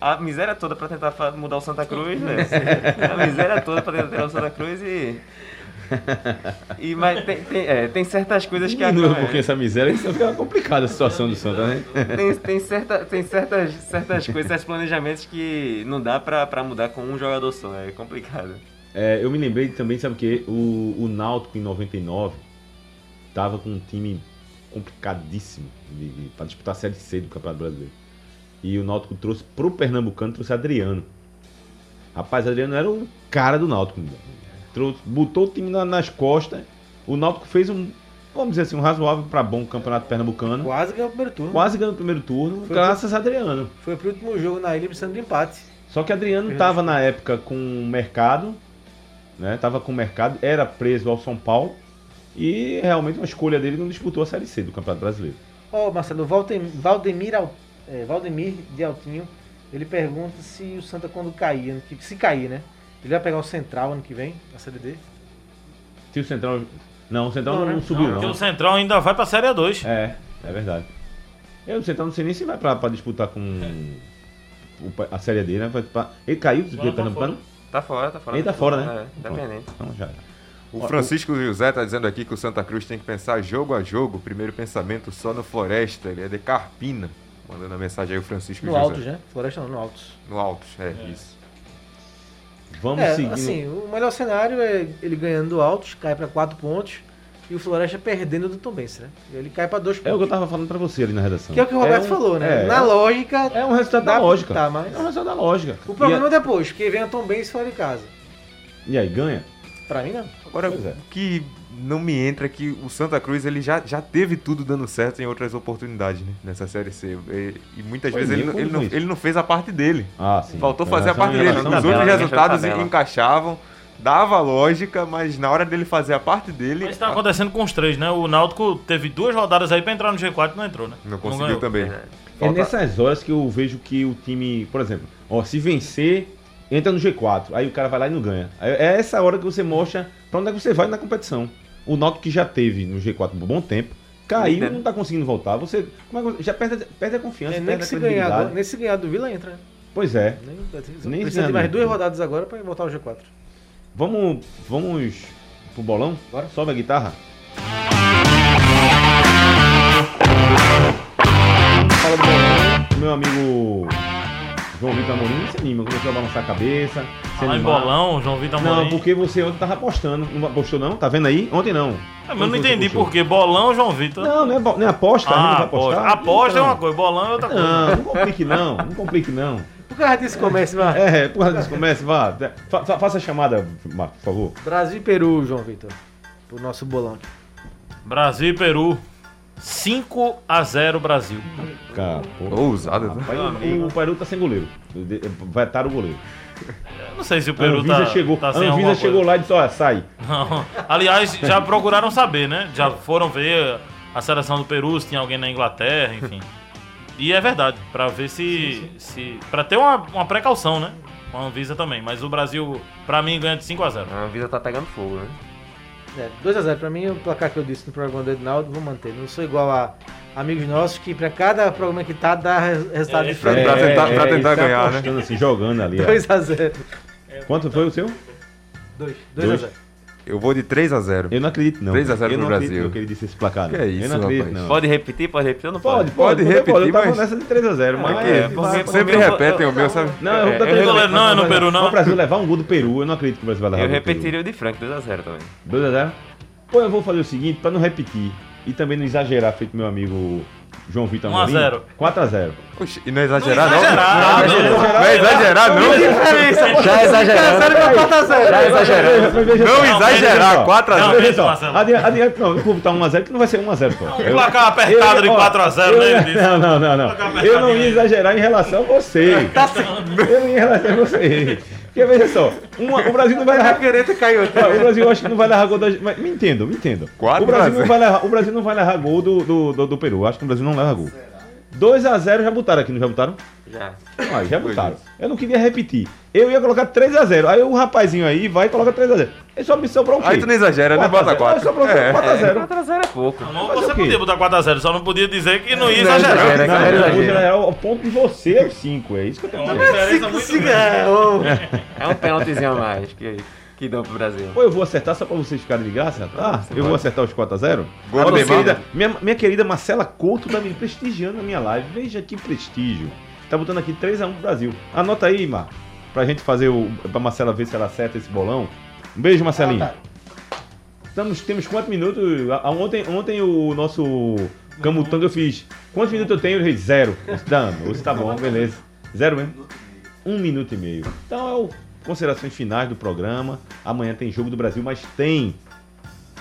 a miséria toda pra tentar mudar o Santa Cruz, né? [LAUGHS] A miséria toda pra tentar tirar o Santa Cruz e. E, mas tem, tem, é, tem certas coisas que Diminua um pouquinho essa miséria, isso fica complicada a situação do Santa, né? [LAUGHS] tem, tem, certa, tem certas, certas coisas, certos planejamentos que não dá pra, pra mudar com um jogador só, é complicado. É, eu me lembrei também, sabe o que? O, o Náutico em 99 tava com um time complicadíssimo de, de, para disputar a Série C do Campeonato Brasileiro. E o Náutico trouxe pro Pernambucano, trouxe Adriano. Rapaz, Adriano era o cara do Náutico. Trouxe, botou o time na- nas costas. O Náutico fez um, vamos dizer assim, um razoável para bom Campeonato Pernambucano. Quase ganhou o primeiro turno. Quase ganhou o primeiro turno, Foi graças a Adriano. Foi pro último jogo na ilha precisando de empate. Só que Adriano estava na época com o mercado, né? Tava com o mercado, era preso ao São Paulo e realmente uma escolha dele não disputou a Série C do Campeonato Brasileiro. Ó, Marcelo, Valdem- Valdemir, Al- é, Valdemir de Altinho, ele pergunta se o Santa quando cair, se cair, né? Ele vai pegar o Central ano que vem, na Série D? Se o Central. Não, o Central Não, não, né? subiu, Porque não. o Central ainda vai pra Série A2. É, é verdade. Eu, o Central não sei nem se vai pra, pra disputar com o a Série D, né? Pra- Ele caiu do Agora tá Pernambucano? Tá fora, tá fora. Ele tá fora, né? É, independente. Então já. O Francisco José tá dizendo aqui que o Santa Cruz tem que pensar jogo a jogo. Primeiro pensamento só no Floresta. Ele é de Carpina. Mandando a mensagem aí o Francisco No José. Altos, né? Floresta não, no Altos. No Altos, é, isso. Vamos É, seguir. assim, o melhor cenário é ele ganhando do Altos, cai pra 4 pontos, e o Floresta perdendo do Tombense, né? Ele cai pra 2 pontos. É o que eu tava falando pra você ali na redação. Que é o que o Roberto um- falou, né? É, Na lógica. é um resultado da lógica. botar, mas É um resultado da lógica. O problema E, é depois, que vem a Tombense fora de casa. e aí, ganha? Pra mim, não. Agora, é. o que não me entra é que o Santa Cruz ele já, já teve tudo dando certo em outras oportunidades né, nessa Série C. E, e muitas Foi vezes ele, não- ele, não, ele não fez a parte dele. Ah, sim. Faltou fazer a parte dele. Os tabela, outros resultados encaixavam, dava lógica, mas na hora dele fazer a parte dele. Mas tá acontecendo com os três, né? O Náutico teve duas rodadas aí pra entrar no G4 e não entrou, né? Não conseguiu ganhou. também. É. É Falta- nessas horas que eu vejo que o time, por exemplo, ó, se vencer, entra no G4, aí o cara vai lá e não ganha. Aí É essa hora que você mostra pra onde é que você vai na competição. O Náutico que já teve no G4 por um bom tempo, caiu, Líder. não tá conseguindo voltar. Você é já perde, perde a confiança, É, nem perde a se ganhar, nem se ganhar do Vila entra, né? Pois é. Nem, Nem precisa de mais duas rodadas agora pra voltar ao G4. Vamos, vamos pro bolão? Bora. Sobe a guitarra. Fala do bolão. Meu amigo João Vitor Amorim se anima, começou a balançar a cabeça. Falar em bolão, João Vitor Não, Amorim. porque você ontem tava apostando. Não apostou não? Tá vendo aí? Ontem não. É, mas não entendi por quê. Bolão, João Vitor. Não, não é, bo- não é aposta, a gente não ah, vai aposta. apostar. Aposta é Então, uma coisa, bolão é outra coisa. Não, não complique não, não complique não. Por causa desse comércio, mano. É, por causa disso, comece, vá. Fa- fa- faça a chamada, Marco, por favor. Brasil e Peru, João Vitor. Pro nosso bolão aqui. Brasil e Peru. 5 a 0 Brasil. Cara. Ousado, né? Rapaz, o, o Peru tá sem goleiro. Vai estar o goleiro. Eu não sei se o Peru Anvisa tá, chegou, tá a sem Anvisa chegou coisa. lá e disse, olha, sai. Não. Aliás, já procuraram saber, né? Já foram ver a seleção do Peru, se tinha alguém na Inglaterra, enfim. E é verdade, pra ver se. se para ter uma, uma precaução, né? Com a Anvisa também. Mas o Brasil, pra mim, ganha de 5 a 0 A vida tá pegando fogo, né? É, 2x0 pra mim, o placar que eu disse no programa do Ednaldo, vou manter. Não sou igual a amigos nossos que pra cada programa que tá, dá res- resultado É, diferente. pra tentar, pra ele tentar tá ganhar, né? apostando assim, jogando ali. ó. 2x0. Quanto foi o seu? 2. Dois. 2x0. Eu vou de 3 a 0 Eu não acredito, não. 3 a 0 eu pro não acredito Brasil. não que ele disse esse placar. não. Que é isso, eu não acredito, rapaz. não. Pode repetir? Pode repetir ou não pode? Pode, pode, Pode repetir, repetir, eu tava mas- nessa de 3x0, mas... É, é, porque- Sempre porque eu- repetem o meu, sabe? Não, eu vou É, dar eu 3 a 0. Não, é no Peru, não. O Brasil levar um gol do Peru, eu não acredito que o Brasil vai levar Eu repetiria o de Frank, 2x0 também. 2x0? Pô, eu vou fazer o seguinte, pra não repetir e também não exagerar, feito meu amigo João Vitor 1 a 0. 4x0. Oxi, e não é exagerar, não? exagerar, Não, não. não é exagerar, não? Já exagerando. Já exagerando. Não exagerar, 4 a Não, 0 Veja só, Marcelo. adiante, adiante, não, eu vou botar 1x0 que não vai ser 1x0, pô. Um placar apertado de ó, 4 a 0, eu né? Não, não, não, não. Placar Eu não ia exagerar em relação a você. Eu não ia em relação a você. Porque veja só, uma- o Brasil não vai levar. Caneta caiu. O Brasil acho que não vai levar gol da. Mas me entendo, me entendo. Quatro O Brasil, não vai levar, o Brasil não vai levar gol do, do, do, do Peru. Acho que o Brasil não leva gol. 2x0 já botaram aqui, não já botaram? Já. Ah, já botaram. Eu não queria repetir. Eu ia colocar 3x0. Aí o rapazinho aí vai e coloca 3x0. Ele só me sobrou o quê? Aí tu não exagera, né? 4 a Bota 0. Aí 4. sobrou É. 4x0. 4x0 é pouco. Não, Fazer você o quê? podia botar 4 a 0, só não podia dizer que não ia Não exagerar. exagera, Não, eu vou exagera. exagerar ao ponto de você é 5. É isso que eu tenho Uma que dizer. diferença muito grande. É um pênaltizinho a mais que, que dão pro Brasil. Pô, eu vou acertar só pra vocês ficarem de graça? Ah, eu vou acertar os 4x0? Gol A minha, querida, minha, minha querida Marcela Couto tá me prestigiando na minha live. Veja que prestígio. Tá botando aqui 3x1 pro Brasil. Anota aí, Mar. Pra gente fazer o. Pra Marcela ver se ela acerta esse bolão. Um beijo, Marcelinha. Estamos, temos quantos minutos? Ah, Ontem, ontem o nosso Camutanga eu fiz. Quantos minutos eu tenho? Eu zero. Dano, hoje tá bom, beleza. Zero mesmo? Um minuto e meio. Então é o considerações finais do programa. Amanhã tem jogo do Brasil, mas tem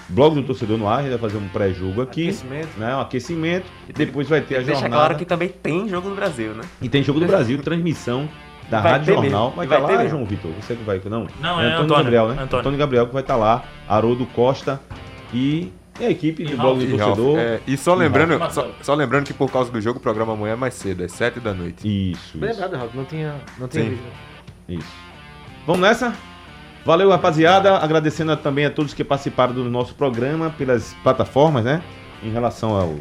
blog do torcedor no ar. A gente vai fazer um pré-jogo aqui. Aquecimento. Né, um aquecimento. Depois vai ter a Deixa jornada. claro que também tem jogo do Brasil, né? E tem jogo do Brasil, transmissão da Vai Rádio Jornal. mesmo, Vai estar ter lá. João Vitor. Você que vai, não? Não, é Antônio, Antônio. Gabriel, né? Antônio. Antônio Gabriel que vai estar lá. Haroldo Costa e, e a equipe do blog E, do Ralf, torcedor. é, e só lembrando, Ralf. só, só lembrando que por causa do jogo, o programa amanhã é mais cedo, às 7 da noite. Isso, Bem isso, lembrado, Raul. Não tinha, não tinha visto. isso. Vamos nessa? Valeu, rapaziada. Agradecendo também a todos que participaram do nosso programa pelas plataformas, né? Em relação ao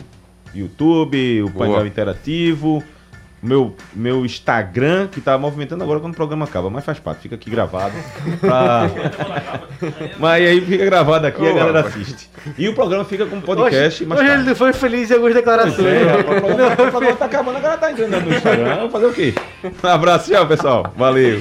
YouTube, o Boa. painel interativo, meu, meu Instagram, que tá movimentando agora quando o programa acaba, mas faz parte, fica aqui gravado. pra- [LAUGHS] mas aí fica gravado aqui e a galera assiste. E o programa fica como podcast, hoje mas. hoje ele foi feliz em algumas declarações. É, rapaz, o programa, o programa tá acabando, a galera tá entrando no Instagram. Vamos fazer o quê? Um abraço, tchau, pessoal. Valeu.